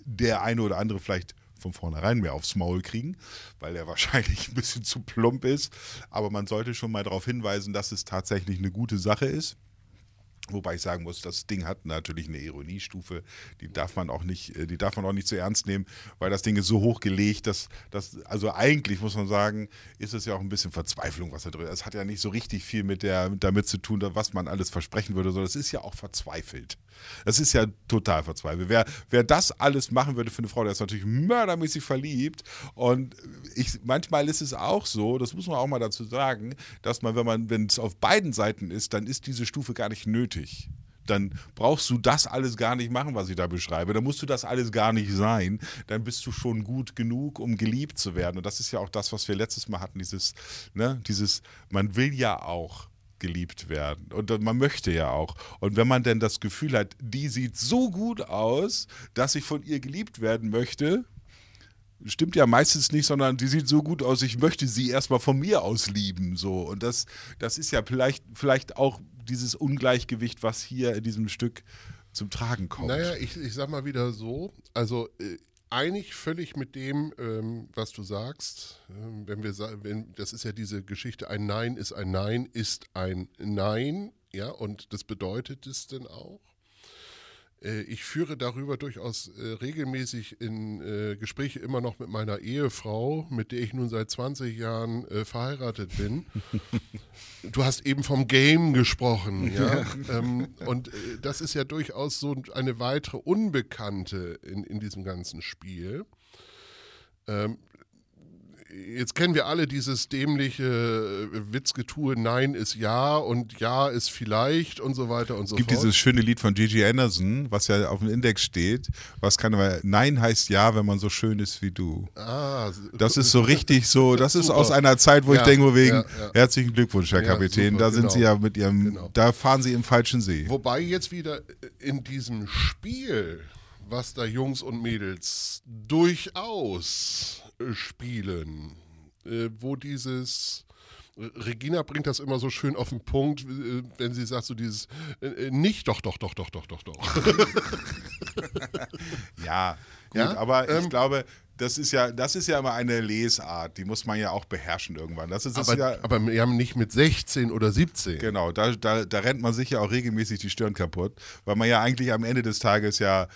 der eine oder andere vielleicht von vornherein mehr aufs Maul kriegen, weil er wahrscheinlich ein bisschen zu plump ist. Aber man sollte schon mal darauf hinweisen, dass es tatsächlich eine gute Sache ist. Wobei ich sagen muss, das Ding hat natürlich eine Ironiestufe, die darf man auch nicht, äh, die darf man auch nicht zu ernst nehmen, weil das Ding ist so hoch gelegt, dass das, also eigentlich muss man sagen, ist es ja auch ein bisschen Verzweiflung, was da drin ist. Es hat ja nicht so richtig viel mit der, damit zu tun, was man alles versprechen würde, sondern es ist ja auch verzweifelt. Das ist ja total verzweifelt. Wer, wer das alles machen würde für eine Frau, der ist natürlich mördermäßig verliebt. Und ich, manchmal ist es auch so, das muss man auch mal dazu sagen, dass man, wenn man, wenn es auf beiden Seiten ist, dann ist diese Stufe gar nicht nötig dann brauchst du das alles gar nicht machen, was ich da beschreibe. Dann musst du das alles gar nicht sein. Dann bist du schon gut genug, um geliebt zu werden. Und das ist ja auch das, was wir letztes Mal hatten, dieses, ne, dieses, man will ja auch geliebt werden. Und man möchte ja auch. Und wenn man denn das Gefühl hat, die sieht so gut aus, dass ich von ihr geliebt werden möchte, stimmt ja meistens nicht, sondern die sieht so gut aus, ich möchte sie erstmal von mir aus lieben. So. Und das, das ist ja vielleicht, vielleicht auch dieses Ungleichgewicht, was hier in diesem Stück zum Tragen kommt. Naja, ich, ich sag mal wieder so, also äh, einig völlig mit dem, ähm, was du sagst. Ähm, wenn wir wenn, das ist ja diese Geschichte, ein Nein ist ein Nein, ist ein Nein, ja, und das bedeutet es denn auch. Äh, ich führe darüber durchaus äh, regelmäßig in äh, Gespräche immer noch mit meiner Ehefrau, mit der ich nun seit 20 Jahren verheiratet bin. du hast eben vom Game gesprochen, ja. ähm, und das ist ja durchaus so eine weitere Unbekannte in, in diesem ganzen Spiel. Ähm, jetzt kennen wir alle dieses dämliche äh, Witzgetue, Nein ist Ja und Ja ist vielleicht und so weiter und so Es gibt fort. dieses schöne Lied von Gigi Anderson, was ja auf dem Index steht. Was kann aber Nein heißt Ja, wenn man so schön ist wie du. ah, Das ist so richtig so, das ist Super. aus einer Zeit, wo ich Ja, denke, wegen, ja, ja. herzlichen Glückwunsch, Herr Kapitän. super, da sind genau. Sie ja mit Ihrem, Genau. da fahren Sie im falschen See. Wobei jetzt wieder in diesem Spiel, was da Jungs und Mädels durchaus äh, spielen, äh, wo dieses Regina bringt das immer so schön auf den Punkt, äh, wenn sie sagt so dieses äh, nicht doch doch doch doch doch doch doch. Ja, gut, Ja, aber ich ähm, glaube, das ist ja, das ist ja immer eine Lesart, die muss man ja auch beherrschen irgendwann. Das ist, das aber, ja, aber wir haben nicht mit 16 oder 17. Genau, da, da, da rennt man sich ja auch regelmäßig die Stirn kaputt, weil man ja eigentlich am Ende des Tages ja,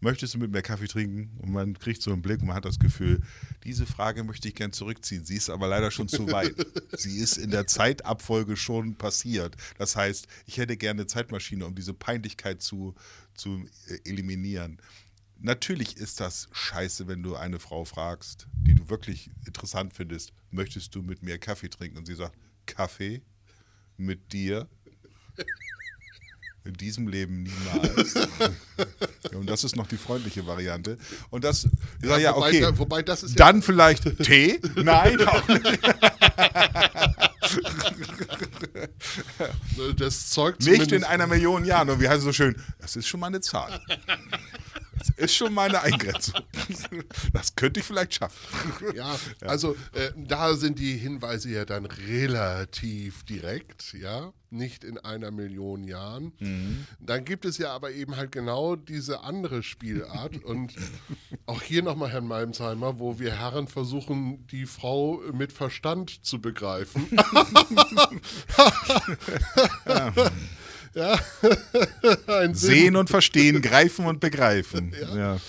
möchtest du mit mir Kaffee trinken? Und man kriegt so einen Blick und man hat das Gefühl, diese Frage möchte ich gern zurückziehen. Sie ist aber leider schon zu weit. Sie ist in der Zeitabfolge schon passiert. Das heißt, ich hätte gerne eine Zeitmaschine, um diese Peinlichkeit zu, zu äh, eliminieren. Natürlich ist das scheiße, wenn du eine Frau fragst, die du wirklich interessant findest, möchtest du mit mir Kaffee trinken? Und sie sagt, Kaffee? Mit dir? In diesem Leben niemals. Und das ist noch die freundliche Variante. Und das, ich sag, ja, wobei, okay. da, wobei das ist ja Dann vielleicht Tee? Nein, auch nicht. das zeugt Nicht in einer Million Jahren. Und wie heißt es so schön? Das ist schon mal eine Zahl. Das ist schon mal eine Eingrenzung. Das könnte ich vielleicht schaffen. Ja, also äh, da sind die Hinweise ja dann relativ direkt, ja, nicht in einer Million Jahren. Mhm. Dann gibt es ja aber eben halt genau diese andere Spielart und auch hier nochmal Herrn Malmsheimer, wo wir Herren versuchen, die Frau mit Verstand zu begreifen. ja, Sinn. Sehen und verstehen, greifen und begreifen. Ja, ja.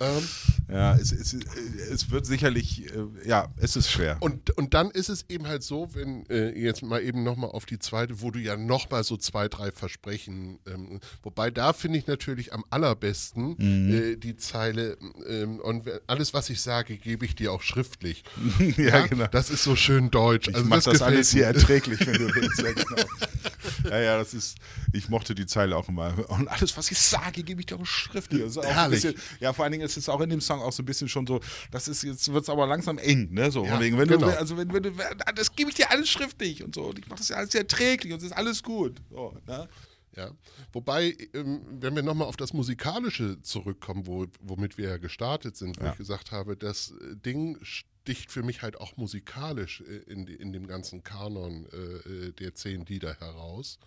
Ähm, ja es, es, es wird sicherlich, äh, ja, es ist schwer. Und, und dann ist es eben halt so, wenn äh, jetzt mal eben nochmal auf die zweite, wo du ja nochmal so zwei, drei Versprechen, ähm, wobei da finde ich natürlich am allerbesten Mhm. äh, die Zeile ähm, und alles, was ich sage, gebe ich dir auch schriftlich. ja, genau. Das ist so schön deutsch. Ich also mach das, gefällt alles hier erträglich, wenn du willst. Ja, genau. ja, ja, das ist, ich mochte die Zeile auch immer. Und alles, was ich sage, gebe ich dir auch schriftlich. Ein Herrlich. Bisschen, ja, vor allen Dingen ist es auch in dem Song auch so ein bisschen schon so, das ist, jetzt wird es aber langsam eng, ne? So, Ja, wegen, wenn genau. du, also wenn, wenn du, das gebe ich dir alles schriftlich und so. Und ich mache das ja alles sehr erträglich und es ist alles gut. So, ne? Ja, wobei, ähm, wenn wir nochmal auf das Musikalische zurückkommen, wo, womit wir ja gestartet sind, wo Ja. ich gesagt habe, das äh, Ding sticht für mich halt auch musikalisch äh, in, in dem ganzen Kanon äh, der zehn Lieder heraus.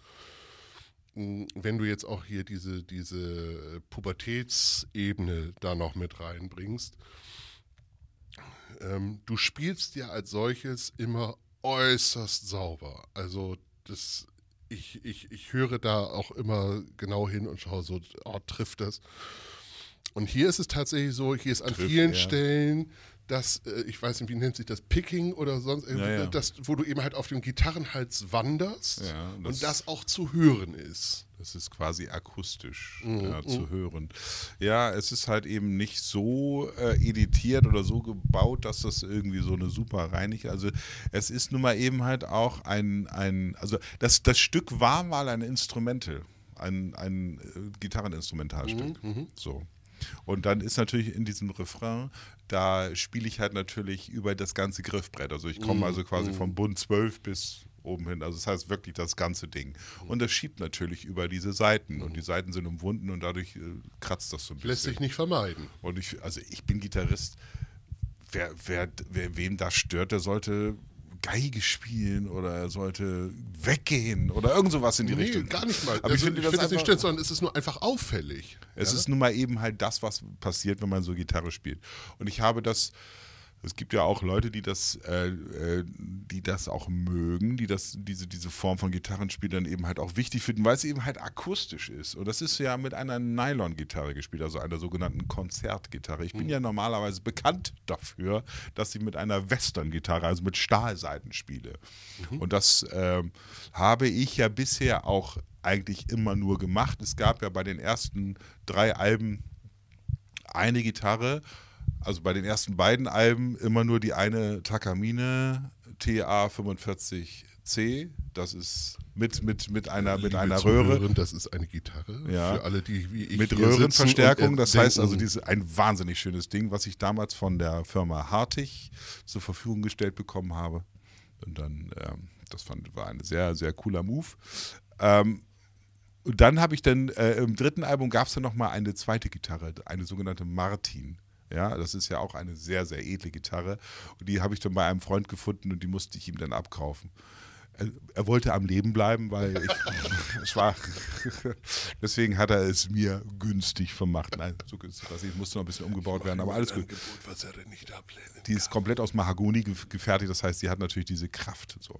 Wenn du jetzt auch hier diese, diese Pubertätsebene da noch mit reinbringst, ähm, du spielst ja als solches immer äußerst sauber. Also das, ich, ich, ich höre da auch immer genau hin und schaue so, oh, trifft das. Und hier ist es tatsächlich so, hier ist an Trifft, vielen ja. Stellen das, äh, ich weiß nicht, wie nennt sich das, Picking oder sonst irgendwie, Ja, ja. Das, wo du eben halt auf dem Gitarrenhals wanderst Ja, das- und das auch zu hören ist. Das ist quasi akustisch Mhm, ja, zu hören. Ja, es ist halt eben nicht so äh, editiert oder so gebaut, dass das irgendwie so eine super reinigt. Also es ist nun mal eben halt auch ein, ein also das, das Stück war mal ein Instrumental, ein, ein äh, Gitarreninstrumentalstück. Mhm, So. Und dann ist natürlich in diesem Refrain, da spiele ich halt natürlich über das ganze Griffbrett. Also ich Mhm, komme also quasi vom Bund 12 bis oben hin. Also das heißt wirklich das ganze Ding. Und das schiebt natürlich über diese Seiten. Und die Seiten sind umwunden und dadurch äh, kratzt das so ein bisschen. Lässt sich nicht vermeiden. Und ich, also ich bin Gitarrist. Wer, wer, wer, wem das stört, der sollte Geige spielen oder er sollte weggehen oder irgend sowas in die Nee, Richtung. gar nicht mal. Aber also, ich finde das, find das nicht stört, sondern es ist nur einfach auffällig. es ja? ist nun mal eben halt das, was passiert, wenn man so Gitarre spielt. Und ich habe das Es gibt ja auch Leute, die das, äh, äh, die das auch mögen, die das, diese, diese Form von Gitarrenspiel dann eben halt auch wichtig finden, weil es eben halt akustisch ist. Und das ist ja mit einer Nylon-Gitarre gespielt, also einer sogenannten Konzertgitarre. Ich bin Mhm. ja normalerweise bekannt dafür, dass ich mit einer Western-Gitarre, also mit Stahlseiten spiele. Mhm. Und das ähm, habe ich ja bisher auch eigentlich immer nur gemacht. Es gab ja bei den ersten drei Alben eine Gitarre, also bei den ersten beiden Alben immer nur die eine Takamine TA45C. Das ist mit, mit, mit einer, mit einer Röhre. Zuhörer, Das ist eine Gitarre. Ja. Für alle, die wie ich mit Röhrenverstärkung. und Das heißt also, denken, diese, ein wahnsinnig schönes Ding, was ich damals von der Firma Hartig zur Verfügung gestellt bekommen habe. Und dann, ähm, das fand, war ein sehr, sehr cooler Move. Ähm, und dann habe ich dann, äh, im dritten Album gab es dann nochmal eine zweite Gitarre, eine sogenannte Martin. Ja, das ist ja auch eine sehr, sehr edle Gitarre. Und die habe ich dann bei einem Freund gefunden und die musste ich ihm dann abkaufen. Er, er wollte am Leben bleiben, weil ich, es war, deswegen hat er es mir günstig vermacht. Nein, so günstig, was ich musste noch ein bisschen umgebaut werden, aber alles gut. Angebot, er Die ist komplett aus Mahagoni ge- gefertigt, das heißt, die hat natürlich diese Kraft. So.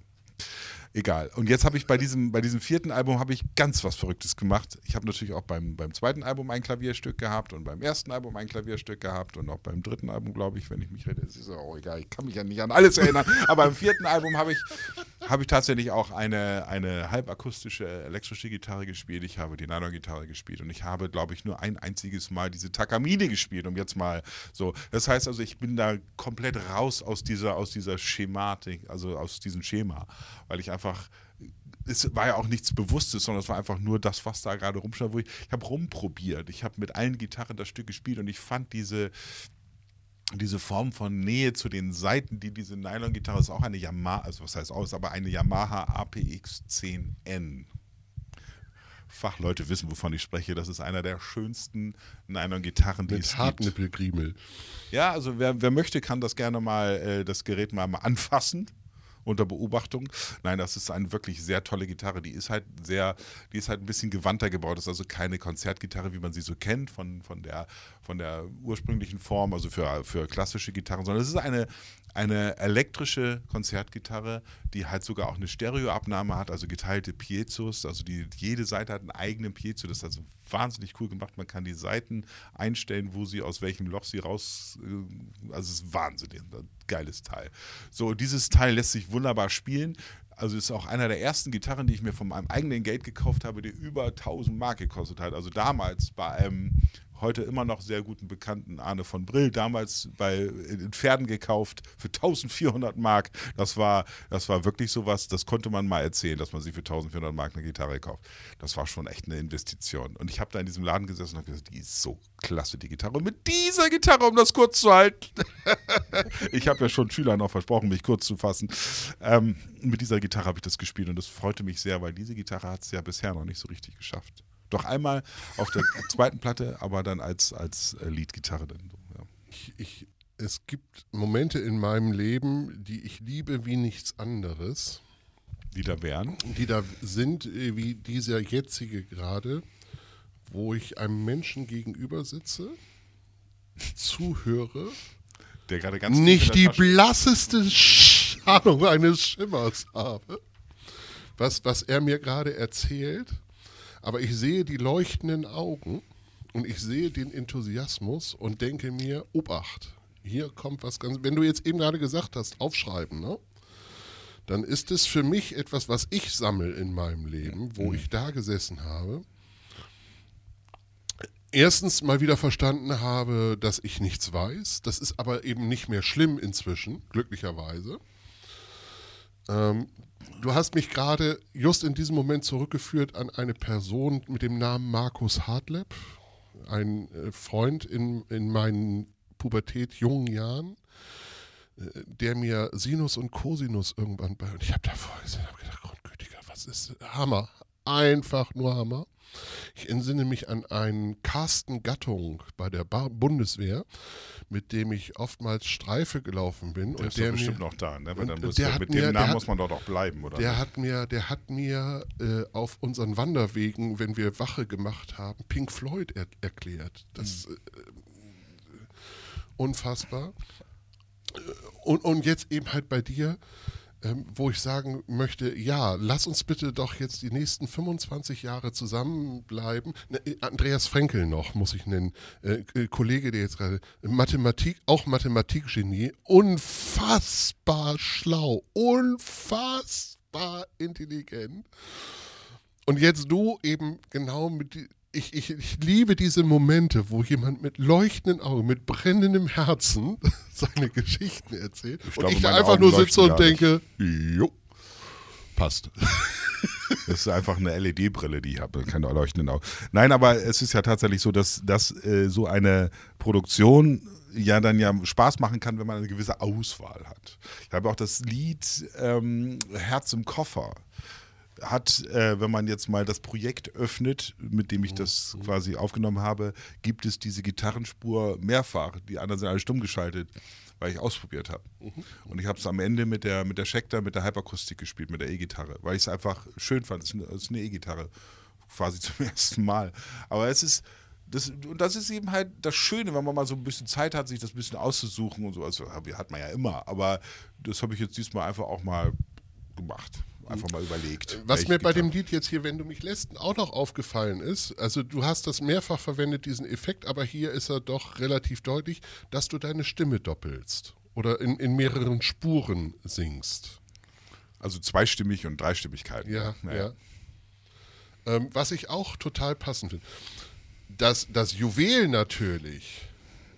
Egal. Und jetzt habe ich bei diesem, bei diesem vierten Album habe ich ganz was Verrücktes gemacht. Ich habe natürlich auch beim, beim zweiten Album ein Klavierstück gehabt und beim ersten Album ein Klavierstück gehabt und auch beim dritten Album, glaube ich, wenn ich mich rede, es ist ja auch egal, ich kann mich ja nicht an alles erinnern. Aber im vierten Album habe ich, habe ich tatsächlich auch eine, eine halbakustische elektrische Gitarre gespielt. Ich habe die Nylon-Gitarre gespielt und ich habe, glaube ich, nur ein einziges Mal diese Takamine gespielt, um jetzt mal so. Das heißt also, ich bin da komplett raus aus dieser, aus dieser Schematik, also aus diesem Schema, weil ich einfach es war ja auch nichts Bewusstes, sondern es war einfach nur das, was da gerade rumstand, wo ich, ich habe rumprobiert. Ich habe mit allen Gitarren das Stück gespielt und ich fand diese, diese Form von Nähe zu den Seiten, die diese Nylon-Gitarre ist auch eine Yamaha, also was heißt ist aber eine Yamaha APX 10N. Fachleute wissen, wovon ich spreche. Das ist einer der schönsten Nylon-Gitarren, die es Mit gibt. Hartnippelgriemel. Ja, also wer, wer möchte, kann das gerne mal, äh, das Gerät mal, mal anfassen unter Beobachtung. Nein, das ist eine wirklich sehr tolle Gitarre. Die ist halt sehr, die ist halt ein bisschen gewandter gebaut. Das ist also keine Konzertgitarre, wie man sie so kennt, von, von, der, von der ursprünglichen Form, also für, für klassische Gitarren, sondern es ist eine, eine elektrische Konzertgitarre, die halt sogar auch eine Stereoabnahme hat, also geteilte Piezos. Also die, jede Seite hat einen eigenen Piezo. Das ist also wahnsinnig cool gemacht. Man kann die Seiten einstellen, wo sie, aus welchem Loch sie raus. äh, Also es ist wahnsinnig. Ein geiles Teil. So, dieses Teil lässt sich wunderbar spielen. Also ist auch einer der ersten Gitarren, die ich mir von meinem eigenen Geld gekauft habe, die über 1000 Mark gekostet hat. Also damals bei einem heute immer noch sehr guten Bekannten Arne von Brill, damals bei in Pferden gekauft für 1400 Mark. Das war, das war wirklich sowas, das konnte man mal erzählen, dass man sich für 1400 Mark eine Gitarre kauft. Das war schon echt eine Investition. Und ich habe da in diesem Laden gesessen und habe gesagt, die ist so klasse, die Gitarre. Und mit dieser Gitarre, um das kurz zu halten, ich habe ja schon Schülern auch versprochen, mich kurz zu fassen. Ähm, mit dieser Gitarre habe ich das gespielt und das freute mich sehr, weil diese Gitarre hat es ja bisher noch nicht so richtig geschafft. Doch einmal auf der zweiten Platte, aber dann als, als äh, Leadgitarre dann. so, Ja. Ich, ich, es gibt Momente in meinem Leben, die ich liebe wie nichts anderes, Die da wären. die da sind, äh, wie dieser jetzige gerade, wo ich einem Menschen gegenüber sitze, zuhöre, Der gerade ganz nicht die Tasche- blasseste Ahnung eines Schimmers habe, was, was er mir gerade erzählt, aber ich sehe die leuchtenden Augen und ich sehe den Enthusiasmus und denke mir, Obacht, hier kommt was ganz, wenn du jetzt eben gerade gesagt hast, aufschreiben, ne? dann ist es für mich etwas, was ich sammle in meinem Leben, wo ich da gesessen habe. Erstens mal wieder verstanden habe, dass ich nichts weiß. Das ist aber eben nicht mehr schlimm inzwischen, glücklicherweise. Ähm, du hast mich gerade just in diesem Moment zurückgeführt an eine Person mit dem Namen Markus Hartleb, ein äh, Freund in, in meinen Pubertät jungen Jahren, äh, der mir Sinus und Cosinus irgendwann bei. Und ich habe davor gesehen, habe gedacht, Grundgütiger, was ist Hammer? Einfach nur Hammer. Ich entsinne mich an einen Carsten Gattung bei der Ba- Bundeswehr, mit dem ich oftmals Streife gelaufen bin. Der und ist der bestimmt mir, noch da, ne? Und dann muss der hat mit mir- dem Namen hat- muss man doch auch bleiben, oder? der hat mir, der hat mir äh, auf unseren Wanderwegen, wenn wir Wache gemacht haben, Pink Floyd er erklärt. Das Hm. äh, unfassbar. und, und jetzt eben halt bei dir, ähm, wo ich sagen möchte, ja, lass uns bitte doch jetzt die nächsten 25 Jahre zusammenbleiben. Ne, äh, Andreas Frenkel noch, muss ich nennen, äh, äh, Kollege, der jetzt gerade, Mathematik, auch Mathematikgenie, unfassbar schlau, unfassbar intelligent. Und jetzt du eben genau mit, ich, ich, ich liebe diese Momente, wo jemand mit leuchtenden Augen, mit brennendem Herzen seine Geschichten erzählt ich und glaube, ich einfach Augen nur sitze und denke, jo, passt. Das ist einfach eine LED-Brille, die ich habe, keine leuchtenden Augen. Nein, aber es ist ja tatsächlich so, dass, dass äh, so eine Produktion ja dann ja Spaß machen kann, wenn man eine gewisse Auswahl hat. Ich habe auch das Lied ähm, Herz im Koffer hat, äh, wenn man jetzt mal das Projekt öffnet, mit dem ich das mhm. quasi aufgenommen habe, gibt es diese Gitarrenspur mehrfach. Die anderen sind alle stumm geschaltet, weil ich ausprobiert habe. Mhm. Und ich habe es am Ende mit der, mit der Schecter, mit der Hyperkustik gespielt, mit der E-Gitarre, weil ich es einfach schön fand. Es ist eine E-Gitarre, quasi zum ersten Mal. Aber es ist. Das, und das ist eben halt das Schöne, wenn man mal so ein bisschen Zeit hat, sich das ein bisschen auszusuchen und so. Also hat man ja immer. Aber das habe ich jetzt diesmal einfach auch mal gemacht einfach mal überlegt. Was mir bei dem Lied jetzt hier, wenn du mich lässt, auch noch aufgefallen ist, also du hast das mehrfach verwendet, diesen Effekt, aber hier ist er doch relativ deutlich, dass du deine Stimme doppelst oder in, in mehreren Spuren singst. Also zweistimmig und Dreistimmigkeit. Ja, naja. ja. Ähm, was ich auch total passend finde. Das, das Juwel natürlich,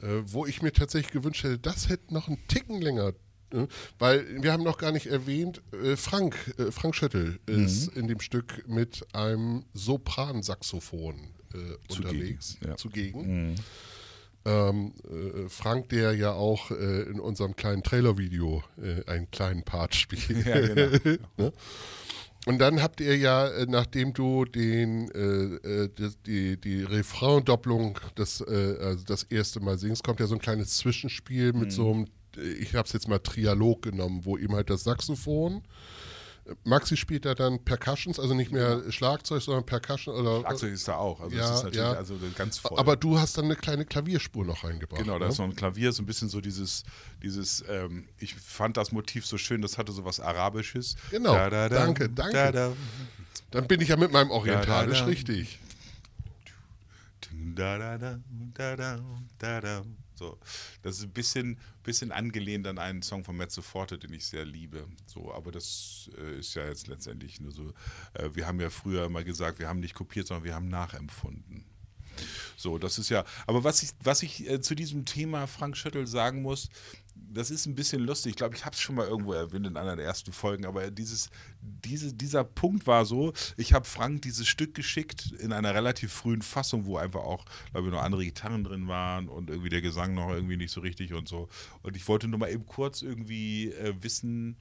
äh, wo ich mir tatsächlich gewünscht hätte, das hätte noch einen Ticken länger? Weil wir haben noch gar nicht erwähnt, äh, Frank, äh, Frank Schöttel ist mhm. in dem Stück mit einem Sopransaxophon äh, unterwegs, ja. zugegen. Mhm. Ähm, äh, Frank, der ja auch äh, in unserem kleinen Trailer-Video äh, einen kleinen Part spielt. Ja, genau. ne? Und dann habt ihr ja, nachdem du den, äh, die, die Refrain-Doppelung das, äh, also das erste Mal singst, kommt ja so ein kleines Zwischenspiel mit mhm. so einem ich habe es jetzt mal Trialog genommen, wo eben halt das Saxophon. Maxi spielt da dann Percussions, also nicht mehr Schlagzeug, sondern Percussion oder. Schlagzeug ist da auch, also ja, das ist natürlich ja. also ganz voll. Aber du hast dann eine kleine Klavierspur noch reingebracht. Genau, da ne? ist noch ein Klavier, so ein bisschen so dieses, dieses, ähm, ich fand das Motiv so schön, das hatte so was Arabisches. Genau. Da, da, da, danke, danke. Dann bin ich ja mit meinem Orientalisch richtig. Da, da, da, da, da, da, da. So, das ist ein bisschen, bisschen angelehnt an einen Song von Mezzo Forte, den ich sehr liebe. So, aber das äh, ist ja jetzt letztendlich nur so. Äh, wir haben ja früher immer gesagt, wir haben nicht kopiert, sondern wir haben nachempfunden. So, das ist ja. Aber was ich, was ich äh, zu diesem Thema Frank Schöttel sagen muss, das ist ein bisschen lustig. Ich glaube, ich habe es schon mal irgendwo erwähnt in einer der ersten Folgen, aber dieses, diese, dieser Punkt war so, ich habe Frank dieses Stück geschickt in einer relativ frühen Fassung, wo einfach auch, glaube ich, noch andere Gitarren drin waren und irgendwie der Gesang noch irgendwie nicht so richtig und so. Und ich wollte nur mal eben kurz irgendwie äh, wissen,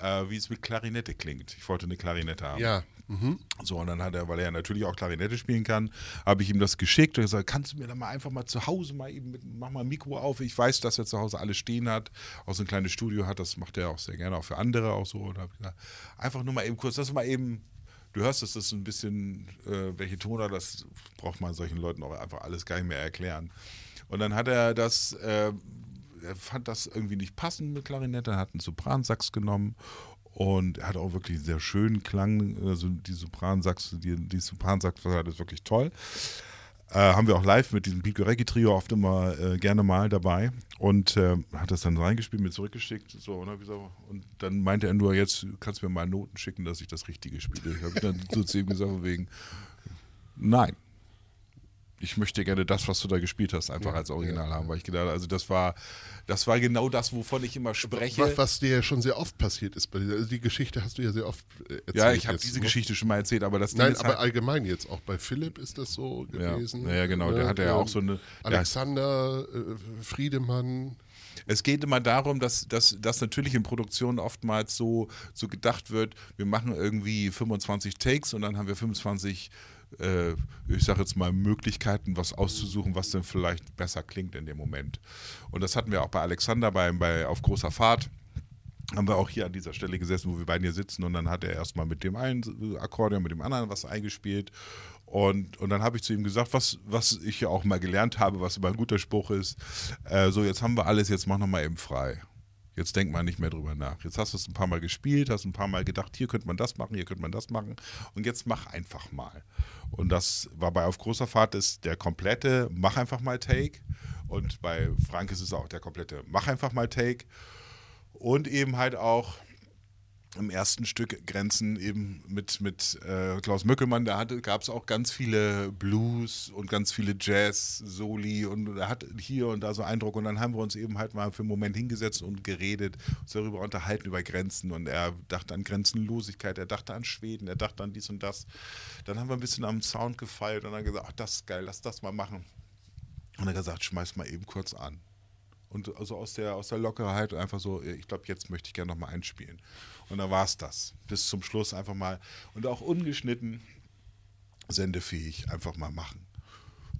äh, wie es mit Klarinette klingt. Ich wollte eine Klarinette haben. Ja. Mhm. So, und dann hat er, weil er ja natürlich auch Klarinette spielen kann, habe ich ihm das geschickt und gesagt, kannst du mir dann mal einfach mal zu Hause mal eben, mit, mach mal ein Mikro auf. Ich weiß, dass er zu Hause alles stehen hat, auch so ein kleines Studio hat, das macht er auch sehr gerne, auch für andere auch so. Und habe gesagt, einfach nur mal eben kurz, das mal eben du hörst es, das ist ein bisschen, äh, welche Toner, das braucht man solchen Leuten auch einfach alles gar nicht mehr erklären. Und dann hat er das äh, er fand das irgendwie nicht passend mit Klarinette, hat einen Sopransax genommen und er hat auch wirklich einen sehr schönen Klang. Also die Sopransax, die, die Sopransax das wirklich toll. Äh, haben wir auch live mit diesem Pico Reggae Trio oft immer äh, gerne mal dabei und äh, hat das dann reingespielt, mir zurückgeschickt. So, und, gesagt, und, dann meinte er nur, jetzt kannst du mir mal Noten schicken, dass ich das Richtige spiele. Ich habe dann so zu ihm gesagt, wegen, nein, ich möchte gerne das, was du da gespielt hast, einfach ja, als Original ja, haben, weil ich gedacht, also das war, das war genau das, wovon ich immer spreche. Was, was dir ja schon sehr oft passiert ist, also die Geschichte hast du ja sehr oft erzählt. Ja, ich habe diese ne? Geschichte schon mal erzählt, aber das Nein, aber halt allgemein jetzt auch bei Philipp ist das so gewesen. Ja, ja genau, der hatte ja auch so eine Alexander äh, Friedemann. Es geht immer darum, dass, dass, dass natürlich in Produktionen oftmals so, so gedacht wird, wir machen irgendwie 25 Takes und dann haben wir 25 äh, ich sage jetzt mal, Möglichkeiten, was auszusuchen, was denn vielleicht besser klingt in dem Moment. Und das hatten wir auch bei Alexander bei, bei Auf großer Fahrt haben wir auch hier an dieser Stelle gesessen, wo wir beiden hier sitzen und dann hat er erstmal mit dem einen Akkordeon, mit dem anderen was eingespielt und, und dann habe ich zu ihm gesagt, was, was ich ja auch mal gelernt habe, was immer ein guter Spruch ist, äh, so jetzt haben wir alles, jetzt mach noch mal eben frei. Jetzt denkt man nicht mehr drüber nach. Jetzt hast du es ein paar Mal gespielt, hast ein paar Mal gedacht, hier könnte man das machen, hier könnte man das machen. Und jetzt mach einfach mal. Und das war bei Auf großer Fahrt ist der komplette Mach einfach mal Take. Und bei Frank ist es auch der komplette Mach einfach mal Take. Und eben halt auch im ersten Stück Grenzen eben mit, mit äh, Klaus Mückelmann, da gab es auch ganz viele Blues und ganz viele Jazz-Soli und er hat hier und da so Eindruck und dann haben wir uns eben halt mal für einen Moment hingesetzt und geredet, uns darüber unterhalten, über Grenzen und er dachte an Grenzenlosigkeit, er dachte an Schweden, er dachte an dies und das. Dann haben wir ein bisschen am Sound gefeilt und dann gesagt, ach das ist geil, lass das mal machen. Und er hat gesagt, schmeiß mal eben kurz an. Und also aus der, aus der Lockerheit einfach so, ich glaube, jetzt möchte ich gerne nochmal einspielen. Und dann war es das. Bis zum Schluss einfach mal und auch ungeschnitten, sendefähig einfach mal machen.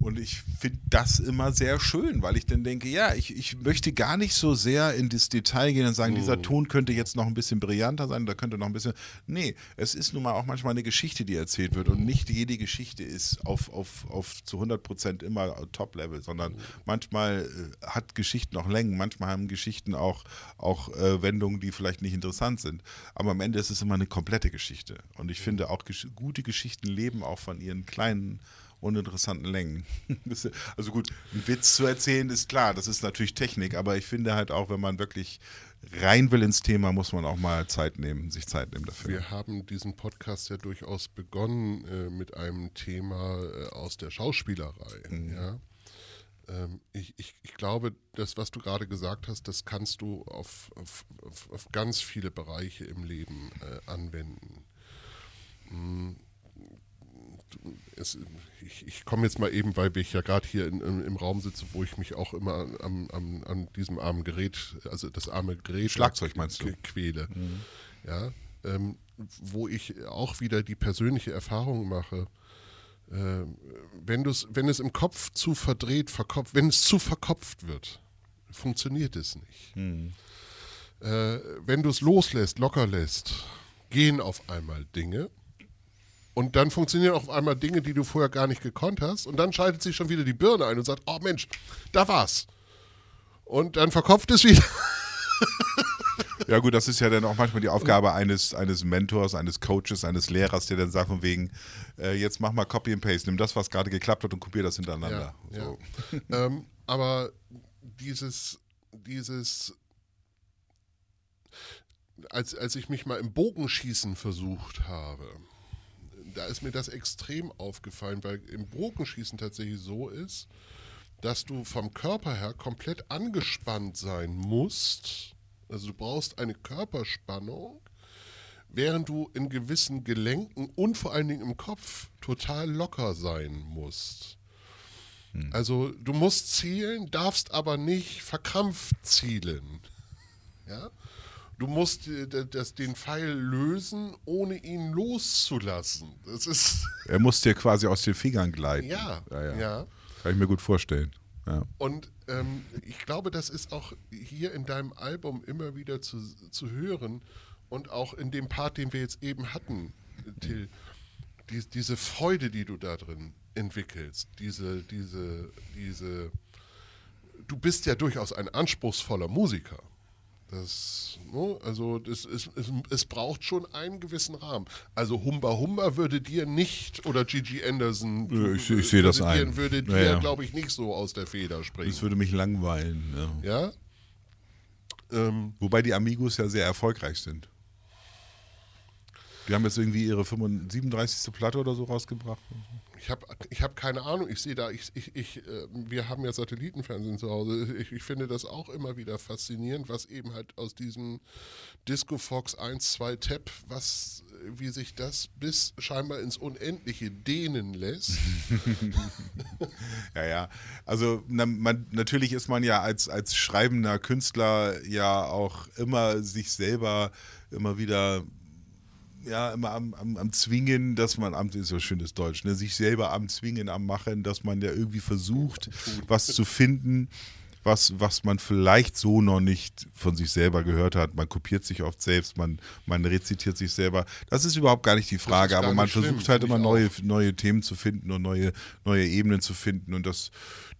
Und ich finde das immer sehr schön, weil ich dann denke, ja, ich, ich möchte gar nicht so sehr in das Detail gehen und sagen, oh. dieser Ton könnte jetzt noch ein bisschen brillanter sein, da könnte noch ein bisschen. Nee, es ist nun mal auch manchmal eine Geschichte, die erzählt wird. Und nicht jede Geschichte ist auf, auf, auf zu 100 Prozent immer Top-Level, sondern manchmal äh, hat Geschichten auch Längen, manchmal haben Geschichten auch, auch äh, Wendungen, die vielleicht nicht interessant sind. Aber am Ende ist es immer eine komplette Geschichte. Und ich finde auch gute Geschichten leben auch von ihren kleinen uninteressanten Längen. also gut, einen Witz zu erzählen ist klar, das ist natürlich Technik, aber ich finde halt auch, wenn man wirklich rein will ins Thema, muss man auch mal Zeit nehmen, sich Zeit nehmen dafür. Wir haben diesen Podcast ja durchaus begonnen äh, mit einem Thema äh, aus der Schauspielerei. Mhm. Ja? Ähm, ich, ich, ich, glaube, das, was du gerade gesagt hast, das kannst du auf, auf, auf ganz viele Bereiche im Leben äh, anwenden. Mhm es, ich, ich komme jetzt mal eben, weil ich ja gerade hier in, im, im, Raum sitze, wo ich mich auch immer am, am, an diesem armen Gerät, also das arme Gerät Schlagzeug meinst du? quäle. Mhm. Ja, ähm, wo ich auch wieder die persönliche Erfahrung mache, äh, wenn, wenn es im Kopf zu verdreht, verkopft, wenn es zu verkopft wird, funktioniert es nicht. Mhm. Äh, wenn du es loslässt, locker lässt, gehen auf einmal Dinge und dann funktionieren auf einmal Dinge, die du vorher gar nicht gekonnt hast. Und dann schaltet sich schon wieder die Birne ein und sagt, oh Mensch, da war's. Und dann verkopft es wieder. Ja gut, das ist ja dann auch manchmal die Aufgabe eines, eines Mentors, eines Coaches, eines Lehrers, der dann sagt von wegen, äh, jetzt mach mal Copy and Paste, nimm das, was gerade geklappt hat und kopier das hintereinander. Ja, so. ja. ähm, aber dieses, dieses, als, als ich mich mal im Bogenschießen versucht habe, da ist mir das extrem aufgefallen, weil im Bogenschießen tatsächlich so ist, dass du vom Körper her komplett angespannt sein musst. Also du brauchst eine Körperspannung, während du in gewissen Gelenken und vor allen Dingen im Kopf total locker sein musst. Hm. Also du musst zielen, darfst aber nicht verkrampft zielen. Ja? Du musst das, den Pfeil lösen, ohne ihn loszulassen. Das ist er muss dir quasi aus den Fingern gleiten. Ja, ja, ja. ja. Kann ich mir gut vorstellen. Ja. Und ähm, ich glaube, das ist auch hier in deinem Album immer wieder zu, zu hören und auch in dem Part, den wir jetzt eben hatten, Till, die, diese Freude, die du da drin entwickelst, diese, diese, diese, du bist ja durchaus ein anspruchsvoller Musiker. Das, ne, also das ist, es, es braucht schon einen gewissen Rahmen. Also Humba Humba würde dir nicht, oder Gigi Anderson, ich, ich sehe das ein. würde dir, ja, ja. glaube ich, nicht so aus der Feder springen. Das würde mich langweilen. Ja? ja? Ähm, Wobei die Amigos ja sehr erfolgreich sind. Die haben jetzt irgendwie ihre 37. Platte oder so rausgebracht. Ich habe ich hab keine Ahnung. Ich sehe da, ich, ich, ich, äh, wir haben ja Satellitenfernsehen zu Hause. Ich, ich, finde das auch immer wieder faszinierend, was eben halt aus diesem Disco Fox 1, 2 Tab, was, wie sich das bis scheinbar ins Unendliche dehnen lässt. ja, ja. Also na, man, natürlich ist man ja als, als schreibender Künstler ja auch immer sich selber immer wieder ja immer am, am, am, Zwingen, dass man am, ist so schönes Deutsch, ne, sich selber am Zwingen, am Machen, dass man ja irgendwie versucht, was zu finden, was, was man vielleicht so noch nicht von sich selber gehört hat. Man kopiert sich oft selbst, man, man rezitiert sich selber. Das ist überhaupt gar nicht die Frage, aber man schlimm, versucht halt immer neue, neue Themen zu finden und neue, neue Ebenen zu finden. Und das,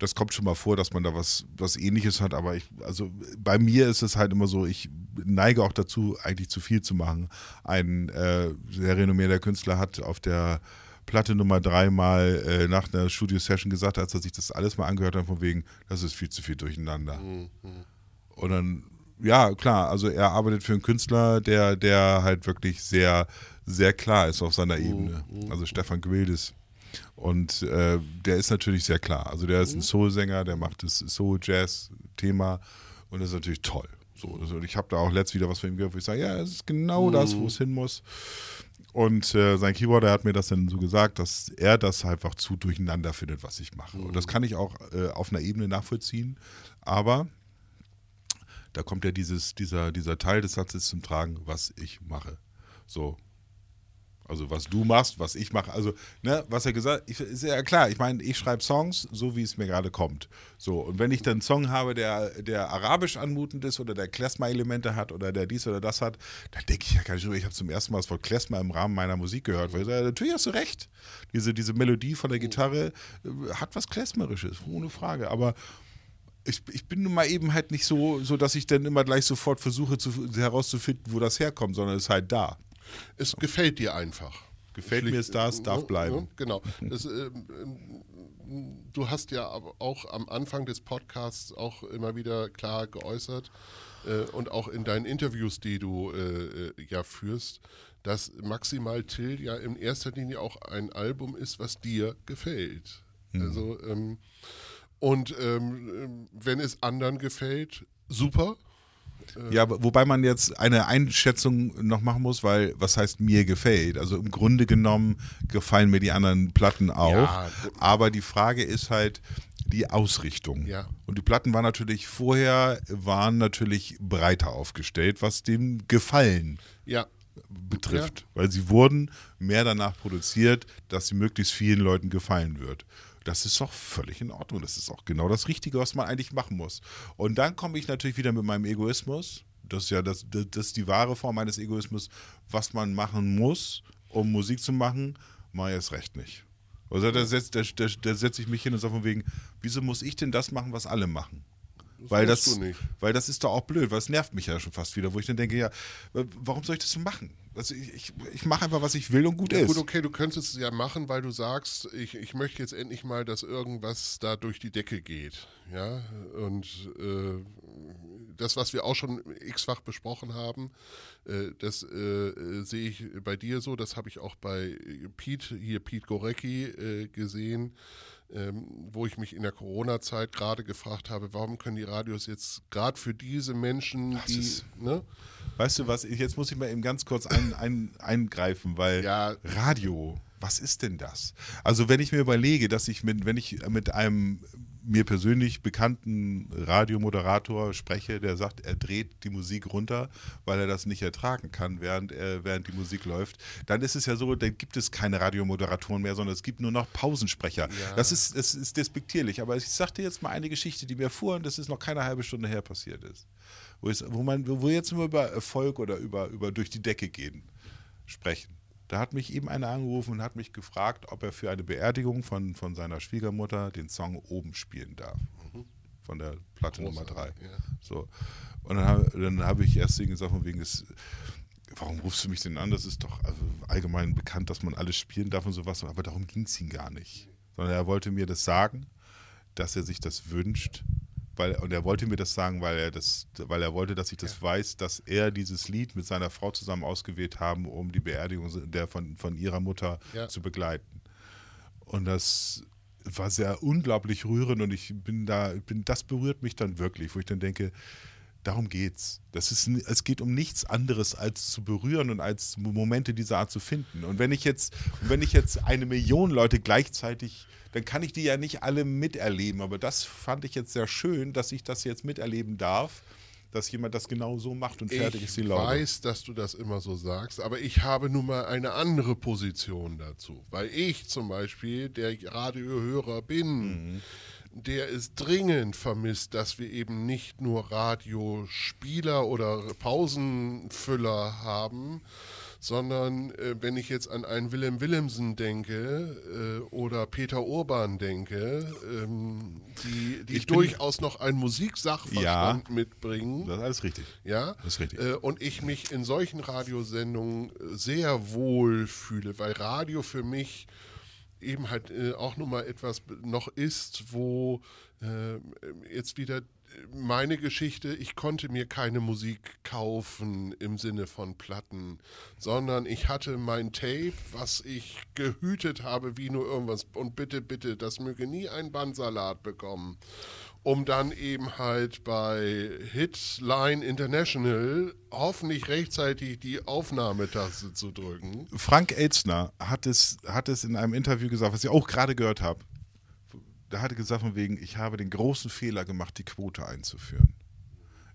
das kommt schon mal vor, dass man da was, was ähnliches hat. Aber ich, also bei mir ist es halt immer so, ich neige auch dazu, eigentlich zu viel zu machen. Ein äh, sehr renommierter Künstler hat auf der Platte Nummer drei mal äh, nach einer Studio-Session gesagt, als er sich das alles mal angehört hat, von wegen, das ist viel zu viel durcheinander. Mhm. Und dann, ja, klar, also er arbeitet für einen Künstler, der, der halt wirklich sehr, sehr klar ist auf seiner mhm. Ebene. Also Stefan Gwildes. Und äh, der ist natürlich sehr klar. Also der ist ein mhm. Soul-Sänger, der macht das Soul-Jazz-Thema und das ist natürlich toll. So, also ich habe da auch letzt wieder was von ihm gehört, wo ich sage, ja, es ist genau mhm. das, wo es hin muss. Und äh, sein Keyboarder hat mir das dann so gesagt, dass er das einfach zu durcheinander findet, was ich mache. Mhm. Und das kann ich auch äh, auf einer Ebene nachvollziehen. Aber da kommt ja dieses, dieser, dieser Teil des Satzes zum Tragen, was ich mache. So, also was du machst, was ich mache. Also, ne, was er gesagt hat, ist ja klar. Ich meine, ich schreibe Songs, so wie es mir gerade kommt. So, und wenn ich dann einen Song habe, der, der arabisch anmutend ist oder der Klezmer-Elemente hat oder der dies oder das hat, dann denke ich ja gar nicht so, ich habe zum ersten Mal das Wort Klezmer im Rahmen meiner Musik gehört. Weil ich sage, natürlich hast du recht. Diese, diese Melodie von der Gitarre äh, hat was Klezmerisches, ohne Frage. Aber ich, ich bin nun mal eben halt nicht so, so, dass ich dann immer gleich sofort versuche zu, herauszufinden, wo das herkommt, sondern es ist halt da. Es gefällt dir einfach. Gefällt mir es das, darf bleiben. Genau. Das, äh, du hast ja auch am Anfang des Podcasts auch immer wieder klar geäußert äh, und auch in deinen Interviews, die du äh, ja führst, dass Maximal Till ja in erster Linie auch ein Album ist, was dir gefällt. Mhm. Also ähm, und ähm, wenn es anderen gefällt, super. Ja, wobei man jetzt eine Einschätzung noch machen muss, weil was heißt mir gefällt? Also im Grunde genommen gefallen mir die anderen Platten auch. Ja. Aber die Frage ist halt die Ausrichtung. Ja. Und die Platten waren natürlich vorher, waren natürlich breiter aufgestellt, was dem Gefallen ja. betrifft. Weil sie wurden mehr danach produziert, dass sie möglichst vielen Leuten gefallen wird. Das ist doch völlig in Ordnung. Das ist auch genau das Richtige, was man eigentlich machen muss. Und dann komme ich natürlich wieder mit meinem Egoismus. Das ist ja das, das, das ist die wahre Form meines Egoismus. Was man machen muss, um Musik zu machen, mache ich es recht nicht. Also da setze da, da setz ich mich hin und sage von wegen, wieso muss ich denn das machen, was alle machen? Das weil, das, weil das ist doch auch blöd, weil es nervt mich ja schon fast wieder, wo ich dann denke, ja, warum soll ich das so machen? Also ich, ich, ich mache einfach, was ich will und gut ja, ist. Gut, okay, du könntest es ja machen, weil du sagst, ich, ich möchte jetzt endlich mal, dass irgendwas da durch die Decke geht. Ja, und äh, das, was wir auch schon x-fach besprochen haben, äh, das äh, sehe ich bei dir so, das habe ich auch bei Pete, hier Pete Gorecki äh, gesehen ähm, wo ich mich in der Corona-Zeit gerade gefragt habe, warum können die Radios jetzt gerade für diese Menschen, das die, ne? Weißt du was, jetzt muss ich mal eben ganz kurz ein, ein, eingreifen, weil ja. Radio, was ist denn das? Also wenn ich mir überlege, dass ich mit, wenn ich mit einem mir persönlich bekannten Radiomoderator spreche, der sagt, er dreht die Musik runter, weil er das nicht ertragen kann, während, er, während die Musik läuft, dann ist es ja so, dann gibt es keine Radiomoderatoren mehr, sondern es gibt nur noch Pausensprecher. Ja. Das, ist, das ist despektierlich. Aber ich sagte jetzt mal eine Geschichte, die mir fuhr und das ist noch keine halbe Stunde her passiert ist. Wo, es, wo, man, wo wir jetzt immer über Erfolg oder über, über durch die Decke gehen sprechen. Da hat mich eben einer angerufen und hat mich gefragt, ob er für eine Beerdigung von, von seiner Schwiegermutter den Song oben spielen darf. Mhm. Von der Platte Großartig, Nummer 3. Ja. So. Und dann habe hab ich erst gesagt, von wegen des, warum rufst du mich denn an? Das ist doch also allgemein bekannt, dass man alles spielen darf und sowas. Aber darum ging es ihm gar nicht. Sondern er wollte mir das sagen, dass er sich das wünscht, weil, und er wollte mir das sagen, weil er das, weil er wollte, dass ich das ja. weiß, dass er dieses Lied mit seiner Frau zusammen ausgewählt haben, um die Beerdigung der von, von ihrer Mutter ja. zu begleiten. Und das war sehr unglaublich rührend und ich bin da, bin, das berührt mich dann wirklich, wo ich dann denke, darum geht's. Das ist, es geht um nichts anderes als zu berühren und als Momente dieser Art zu finden. Und wenn ich jetzt, wenn ich jetzt eine Million Leute gleichzeitig dann kann ich die ja nicht alle miterleben. Aber das fand ich jetzt sehr schön, dass ich das jetzt miterleben darf, dass jemand das genau so macht und Ich fertig ist die Laube. weiß, dass du das immer so sagst, aber ich habe nun mal eine andere Position dazu. Weil ich zum Beispiel der Radiohörer bin, Mhm. Der es dringend vermisst, dass wir eben nicht nur Radiospieler oder Pausenfüller haben, sondern äh, wenn ich jetzt an einen Willem Willemsen denke äh, oder Peter Urban denke, ähm, die, die Ich bin- durchaus noch einen Musiksachverstand mitbringen. Das ist alles richtig. Ja, Das ist richtig. Äh, und ich mich in solchen Radiosendungen äh, sehr wohl fühle, weil Radio für mich eben halt äh, auch nun mal etwas noch ist, wo äh, jetzt wieder äh, meine Geschichte, ich konnte mir keine Musik kaufen im Sinne von Platten, sondern ich hatte mein Tape, was ich gehütet habe wie nur irgendwas. Und bitte, bitte, das möge nie ein Bandsalat bekommen um dann eben halt bei Hitline International hoffentlich rechtzeitig die Aufnahmetaste zu drücken. Frank Elzner hat es, hat es in einem Interview gesagt, was ich auch gerade gehört habe. Da hat er gesagt, von wegen, ich habe den großen Fehler gemacht, die Quote einzuführen.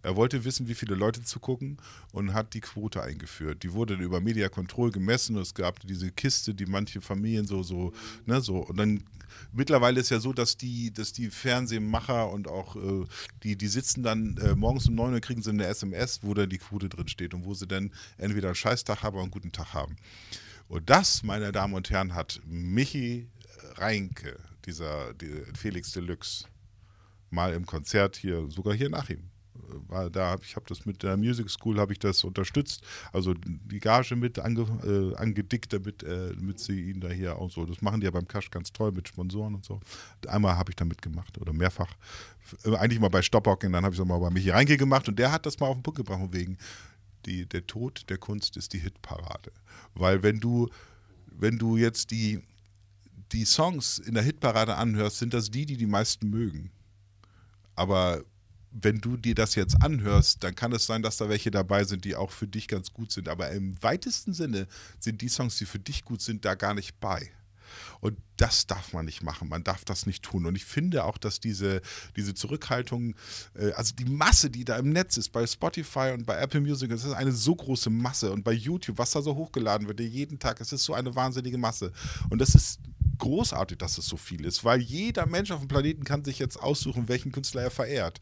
Er wollte wissen, wie viele Leute zugucken und hat die Quote eingeführt. Die wurde über Media Control gemessen und es gab diese Kiste, die manche Familien so, so, ne, so. Und dann mittlerweile ist ja so, dass die, dass die Fernsehmacher und auch äh, die, die sitzen dann äh, morgens um 9 Uhr kriegen sie eine SMS, wo dann die Quote drin steht und wo sie dann entweder einen Scheißtag haben oder einen guten Tag haben. Und das, meine Damen und Herren, hat Michi Reinke, dieser die Felix Deluxe, mal im Konzert hier, sogar hier nach ihm. War da, ich habe das mit der Music School habe ich das unterstützt, also die Gage mit ange, äh, angedickt, damit, äh, damit sie ihn da hier auch so. Das machen die ja beim Cash ganz toll mit Sponsoren und so. Einmal habe ich da mitgemacht oder mehrfach. Äh, Eigentlich mal bei Stoppocken, dann habe ich es mal bei Michi Reinke gemacht und der hat das mal auf den Punkt gebracht, wegen die, der Tod der Kunst ist die Hitparade. Weil wenn du, wenn du jetzt die, die Songs in der Hitparade anhörst, sind das die, die die meisten mögen. Aber wenn du dir das jetzt anhörst, dann kann es sein, dass da welche dabei sind, die auch für dich ganz gut sind. Aber im weitesten Sinne sind die Songs, die für dich gut sind, da gar nicht bei. Und das darf man nicht machen, man darf das nicht tun. Und ich finde auch, dass diese, diese Zurückhaltung, äh, also die Masse, die da im Netz ist, bei Spotify und bei Apple Music, das ist eine so große Masse. Und bei YouTube, was da so hochgeladen wird, jeden Tag, es ist so eine wahnsinnige Masse. Und das ist großartig, dass es so viel ist, weil jeder Mensch auf dem Planeten kann sich jetzt aussuchen, welchen Künstler er verehrt.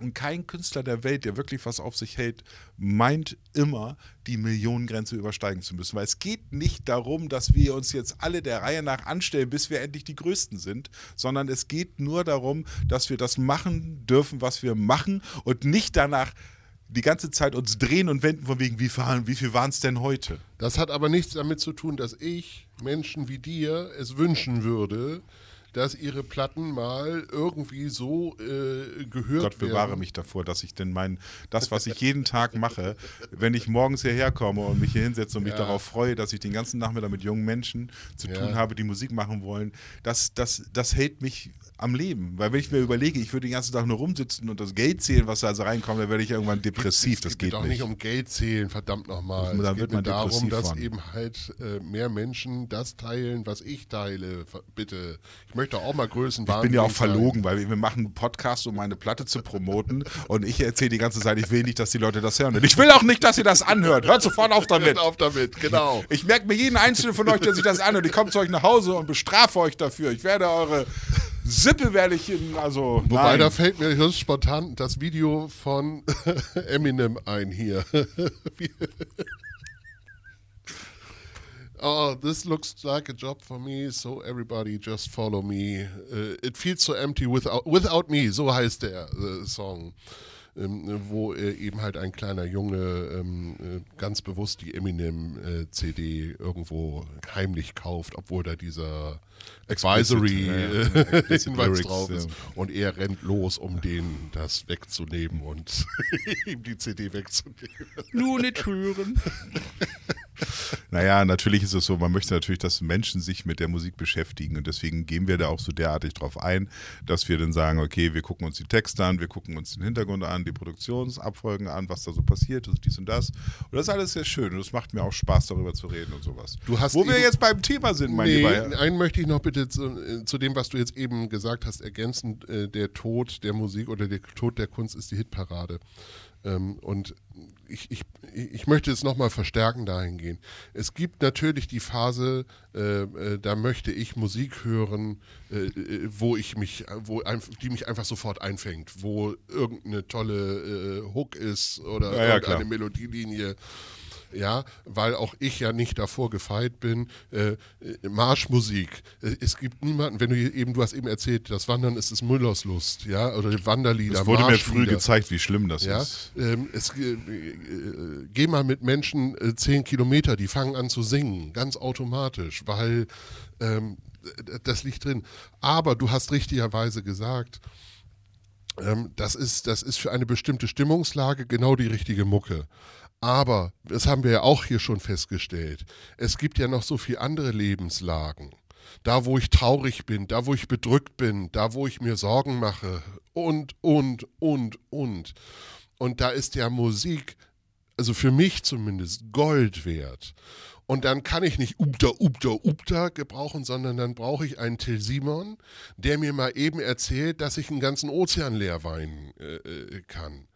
Und kein Künstler der Welt, der wirklich was auf sich hält, meint immer, die Millionengrenze übersteigen zu müssen. Weil es geht nicht darum, dass wir uns jetzt alle der Reihe nach anstellen, bis wir endlich die Größten sind, sondern es geht nur darum, dass wir das machen dürfen, was wir machen und nicht danach die ganze Zeit uns drehen und wenden von wegen, wie, wie viel waren es denn heute? Das hat aber nichts damit zu tun, dass ich Menschen wie dir es wünschen würde, dass ihre Platten mal irgendwie so äh, gehört Gott bewahre werden. mich davor, dass ich denn mein, das, was ich jeden Tag mache, wenn ich morgens hierher komme und mich hier hinsetze und mich Ja. darauf freue, dass ich den ganzen Nachmittag mit jungen Menschen zu Ja. tun habe, die Musik machen wollen, das, das, das hält mich am Leben. Weil wenn ich mir überlege, ich würde den ganzen Tag nur rumsitzen und das Geld zählen, was da also reinkommt, dann werde ich irgendwann depressiv. Es Das geht geht auch nicht. um Geld zählen, verdammt nochmal. Da Es geht mir man darum, dass von. eben halt äh, mehr Menschen das teilen, was ich teile. Bitte. Ich möchte auch mal Größen Ich bin ja auch verlogen, weil wir wir machen einen Podcast, um meine Platte zu promoten und ich erzähle die ganze Zeit, ich will nicht, dass die Leute das hören. Und ich will auch nicht, dass ihr das anhört. Hört sofort auf damit. Hört auf damit, genau. Ich merke mir jeden einzelnen von euch, der sich das anhört. Ich komme zu euch nach Hause und bestrafe euch dafür. Ich werde eure Sippe werde ich in, also Wobei, nein. da fällt mir höchst spontan das Video von Eminem ein hier. Oh, this looks like a job for me, so everybody just follow me. Uh, it feels so empty without, without me, so heißt der äh, Song. Ähm, wo äh, eben halt ein kleiner Junge ähm, äh, ganz bewusst die Eminem-CD irgendwo heimlich kauft, obwohl da dieser Advisory äh, Explicit Hinweis Lyrics, drauf ist. ja. Und er rennt los, um den das wegzunehmen und ihm die CD wegzunehmen. nur nicht hören. Naja, natürlich ist es so, man möchte natürlich, dass Menschen sich mit der Musik beschäftigen und deswegen gehen wir da auch so derartig drauf ein, dass wir dann sagen, okay, wir gucken uns die Texte an, wir gucken uns den Hintergrund an, die Produktionsabfolgen an, was da so passiert ist, dies und das. Und das ist alles sehr schön und es macht mir auch Spaß, darüber zu reden und sowas. Du hast Wo wir jetzt beim Thema sind, mein Nee, lieber. einen möchte ich noch bitte zu, äh, zu dem, was du jetzt eben gesagt hast, ergänzen. Äh, der Tod der Musik oder der Tod der Kunst ist die Hitparade. Ähm, und ich, ich, ich möchte es nochmal verstärken dahingehend. Es gibt natürlich die Phase, äh, äh, da möchte ich Musik hören, äh, äh, wo ich mich, wo einf- die mich einfach sofort einfängt, wo irgendeine tolle äh, Hook ist oder Ja, ja, irgendeine klar. Melodielinie. Ja, weil auch ich ja nicht davor gefeit bin. Äh, Marschmusik. Es gibt niemanden, wenn du eben, du hast eben erzählt, das Wandern ist es Müllers Lust, ja, oder Wanderlieder. Es wurde mir früh gezeigt, wie schlimm das Ja, ist. ähm, es, äh, äh, geh mal mit Menschen äh, zehn Kilometer, die fangen an zu singen, ganz automatisch, weil ähm, das liegt drin. Aber du hast richtigerweise gesagt, ähm, das, ist, das ist für eine bestimmte Stimmungslage genau die richtige Mucke. Aber, das haben wir ja auch hier schon festgestellt, es gibt ja noch so viele andere Lebenslagen. Da, wo ich traurig bin, da, wo ich bedrückt bin, da, wo ich mir Sorgen mache und, und, und, und. Und da ist ja Musik, also für mich zumindest, Gold wert. Und dann kann ich nicht Upta, Upta, Upta gebrauchen, sondern dann brauche ich einen Till Simon, der mir mal eben erzählt, dass ich einen ganzen Ozean leer weinen äh, äh, kann.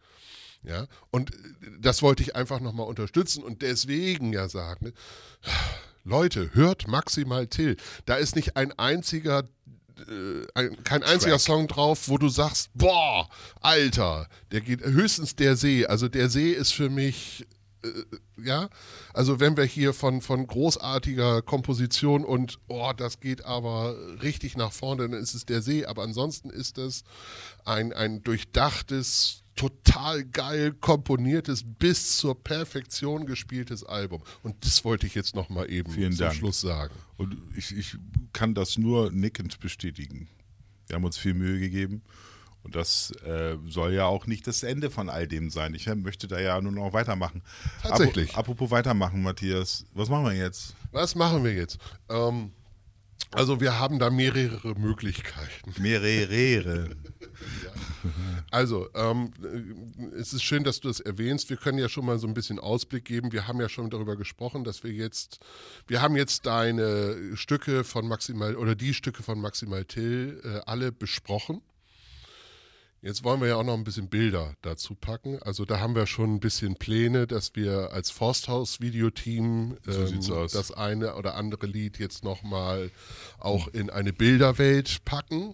Ja, und äh, das wollte ich einfach nochmal unterstützen und deswegen ja sagen, Leute, hört maximal Till. Da ist nicht ein einziger, äh, ein, kein einziger Song drauf, wo du sagst, boah, Alter, der geht höchstens der See. Also der See ist für mich, äh, ja, also wenn wir hier von, von großartiger Komposition und, oh, das geht aber richtig nach vorne, dann ist es der See. Aber ansonsten ist es ein, ein durchdachtes, total geil komponiertes, bis zur Perfektion gespieltes Album. Und das wollte ich jetzt nochmal eben Vielen zum Dank. Schluss sagen. Und ich, ich kann das nur nickend bestätigen. Wir haben uns viel Mühe gegeben. Und das äh, soll ja auch nicht das Ende von all dem sein. Ich äh, möchte da ja nur noch weitermachen. Tatsächlich. Apo- Apropos weitermachen, Matthias. Was machen wir jetzt? Was machen wir jetzt? Ähm, also wir haben da mehrere Möglichkeiten. Mehrere. Also, ähm, äh, es ist schön, dass du das erwähnst. Wir können ja schon mal so ein bisschen Ausblick geben. Wir haben ja schon darüber gesprochen, dass wir jetzt, wir haben jetzt deine Stücke von Maximal oder die Stücke von Maximal Till äh, alle besprochen. Jetzt wollen wir ja auch noch ein bisschen Bilder dazu packen. Also da haben wir schon ein bisschen Pläne, dass wir als Forsthaus-Videoteam So aus. das eine oder andere Lied jetzt nochmal auch in eine Bilderwelt packen.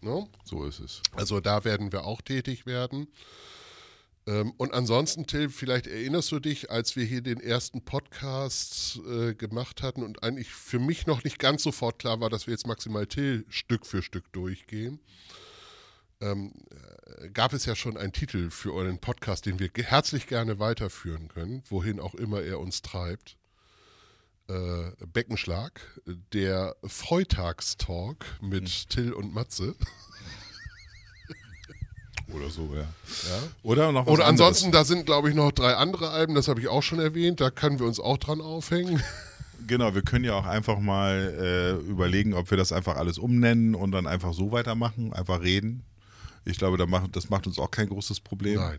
Ne? So ist es. Also da werden wir auch tätig werden. Ähm, und ansonsten, Till, vielleicht erinnerst du dich, als wir hier den ersten Podcast äh, gemacht hatten und eigentlich für mich noch nicht ganz sofort klar war, dass wir jetzt maximal Till Stück für Stück durchgehen, ähm, äh, gab es ja schon einen Titel für euren Podcast, den wir herzlich gerne weiterführen können, wohin auch immer er uns treibt. Äh, Beckenschlag, der Freitagstalk mit Till und Matze. Oder so, ja. Ja. Oder noch Oder anderes. ansonsten, da sind, glaube ich, noch drei andere Alben, das habe ich auch schon erwähnt, da können wir uns auch dran aufhängen. Genau, wir können ja auch einfach mal äh, überlegen, ob wir das einfach alles umnennen und dann einfach so weitermachen, einfach reden. Ich glaube, da macht, das macht uns auch kein großes Problem. Nein.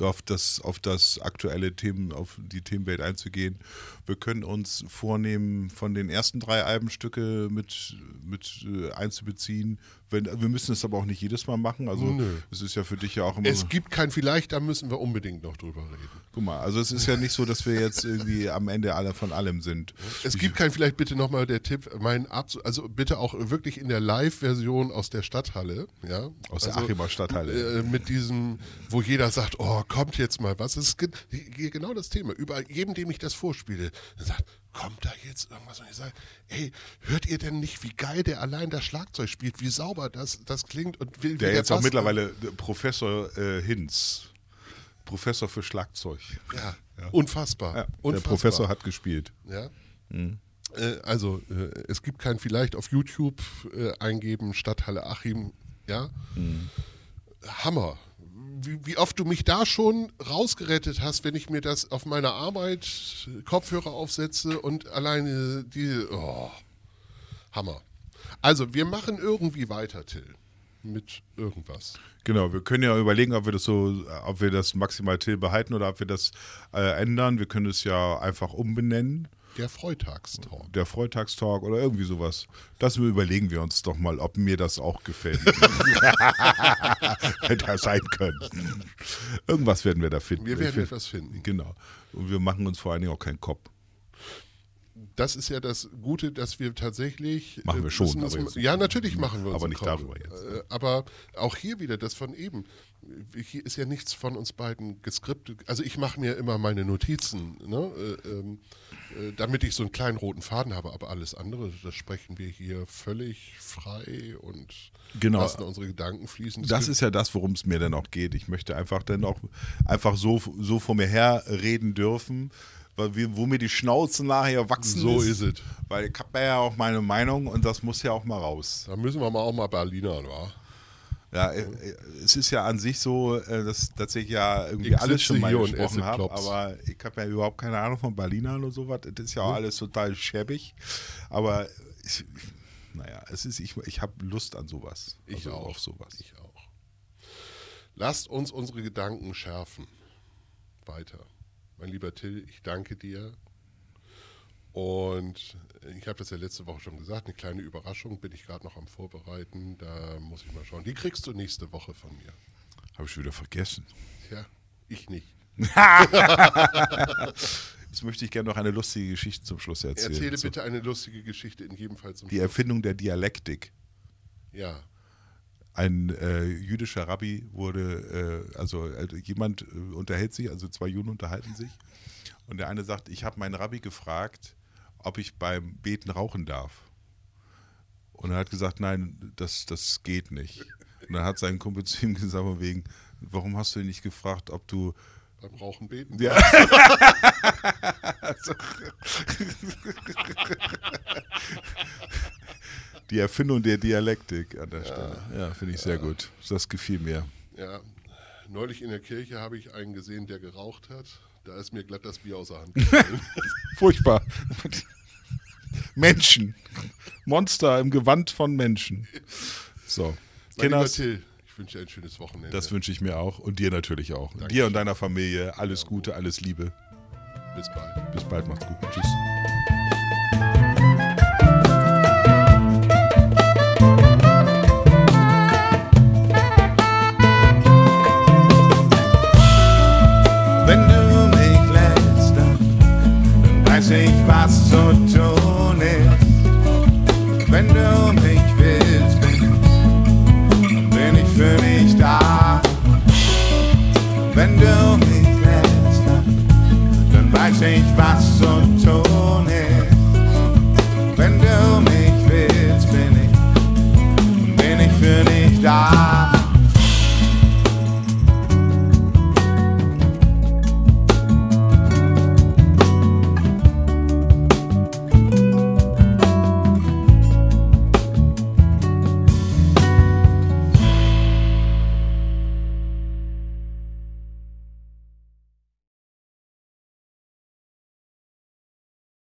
Auf das, auf das aktuelle Themen, auf die Themenwelt einzugehen. Wir können uns vornehmen, von den ersten drei Albenstücke mit, mit äh, einzubeziehen. Wenn, wir müssen es aber auch nicht jedes Mal machen. Also Nö. es ist ja für dich ja auch immer. Es gibt kein Vielleicht, da müssen wir unbedingt noch drüber reden. Guck mal, also es ist ja nicht so, dass wir jetzt irgendwie am Ende alle von allem sind. Es gibt kein Vielleicht, bitte nochmal der Tipp, mein Abs also bitte auch wirklich in der Live-Version aus der Stadthalle, ja. Aus der also, Achimer Stadthalle. Äh, mit diesem, wo jeder sagt, oh, kommt jetzt mal was. Es ist ge ge- genau das Thema. Überall, jedem, dem ich das vorspiele, der sagt, kommt da jetzt irgendwas? Und ich sage, ey, hört ihr denn nicht, wie geil der allein das Schlagzeug spielt, wie sauber das, das klingt und wie Der jetzt auch mittlerweile äh, Professor äh, Hinz. Professor für Schlagzeug. Ja, unfassbar. Ja, der unfassbar. Professor hat gespielt. Ja. Äh, also, äh, es gibt kein vielleicht auf YouTube eingeben, Stadthalle Achim, ja. Hammer. Wie, wie oft du mich da schon rausgerettet hast, wenn ich mir das auf meiner Arbeit Kopfhörer aufsetze und alleine die. Oh, Hammer. Also, wir machen irgendwie weiter, Till. Mit irgendwas. Genau, wir können ja überlegen, ob wir das so, ob wir das maximal Till behalten oder ob wir das äh, ändern. Wir können es ja einfach umbenennen. Der Freitagstalk. Der Freitagstalk oder irgendwie sowas. Das überlegen wir uns doch mal, ob mir das auch gefällt. Hätte sein können. Irgendwas werden wir da finden. Wir werden etwas finden. Genau. Und wir machen uns vor allen Dingen auch keinen Kopf. Das ist ja das Gute, dass wir tatsächlich. Machen wir äh, schon, müssen- aber ja, natürlich machen wir uns aber nicht Kopf. darüber jetzt. Äh, Aber auch hier wieder das von eben. Hier ist ja nichts von uns beiden geskriptet. Also ich mache mir immer meine Notizen, ne? äh, ähm, äh, damit ich so einen kleinen roten Faden habe. Aber alles andere, das sprechen wir hier völlig frei und Genau. lassen unsere Gedanken fließen. Das gibt- ist ja das, worum es mir dann auch geht. Ich möchte einfach dann auch einfach so, so vor mir her reden dürfen, wo mir die Schnauze nachher wachsen So ist es. Weil ich habe ja auch meine Meinung und das muss ja auch mal raus. da müssen wir mal auch mal Berliner, wa? Ja, äh, äh, es ist ja an sich so, äh, dass, dass ich ja irgendwie Ich alles schon mal gesprochen habe, aber ich habe ja überhaupt keine Ahnung von Berlinern und sowas. Das ist ja auch alles total schäbig. Aber ich, naja, es ist, ich, ich habe Lust an sowas. Ich also auch. Auf sowas. Ich auch. Lasst uns unsere Gedanken schärfen. Weiter. Mein lieber Till, ich danke dir. Und ich habe das ja letzte Woche schon gesagt, eine kleine Überraschung bin ich gerade noch am Vorbereiten. Da muss ich mal schauen. Die kriegst du nächste Woche von mir. Habe ich wieder vergessen. Tja, ich nicht. Jetzt möchte ich gerne noch eine lustige Geschichte zum Schluss erzählen. Erzähle bitte eine lustige Geschichte in jedem Fall zum Die Schluss. Erfindung der Dialektik. Ja. Ein äh, jüdischer Rabbi wurde, äh, also äh, jemand äh, unterhält sich, also zwei Juden unterhalten sich. Und der eine sagt, ich habe meinen Rabbi gefragt, ob ich beim Beten rauchen darf. Und er hat gesagt, nein, das, das geht nicht. Und dann hat sein Kumpel zu ihm gesagt, wegen, warum hast du ihn nicht gefragt, ob du Beim Rauchen beten. Ja. Die Erfindung der Dialektik an der Stelle. Ja, finde ich sehr gut. Das gefiel mir. Ja, neulich in der Kirche habe ich einen gesehen, der geraucht hat. Da ist mir glatt das Bier aus der Hand gefallen. Furchtbar. Menschen. Monster im Gewand von Menschen. So. Kinders, Till, ich wünsche dir ein schönes Wochenende. das wünsche ich mir auch. Und dir natürlich auch. Dir und deiner Familie. Alles Gute, alles Liebe. Bis bald. Bis bald. Macht's gut. Tschüss. Was zu tun ist. Wenn du mich willst, bin, bin ich für dich da. Wenn du mich lässt, dann weiß ich, was zu tun ist. Wenn du mich willst, bin ich, bin ich für dich da.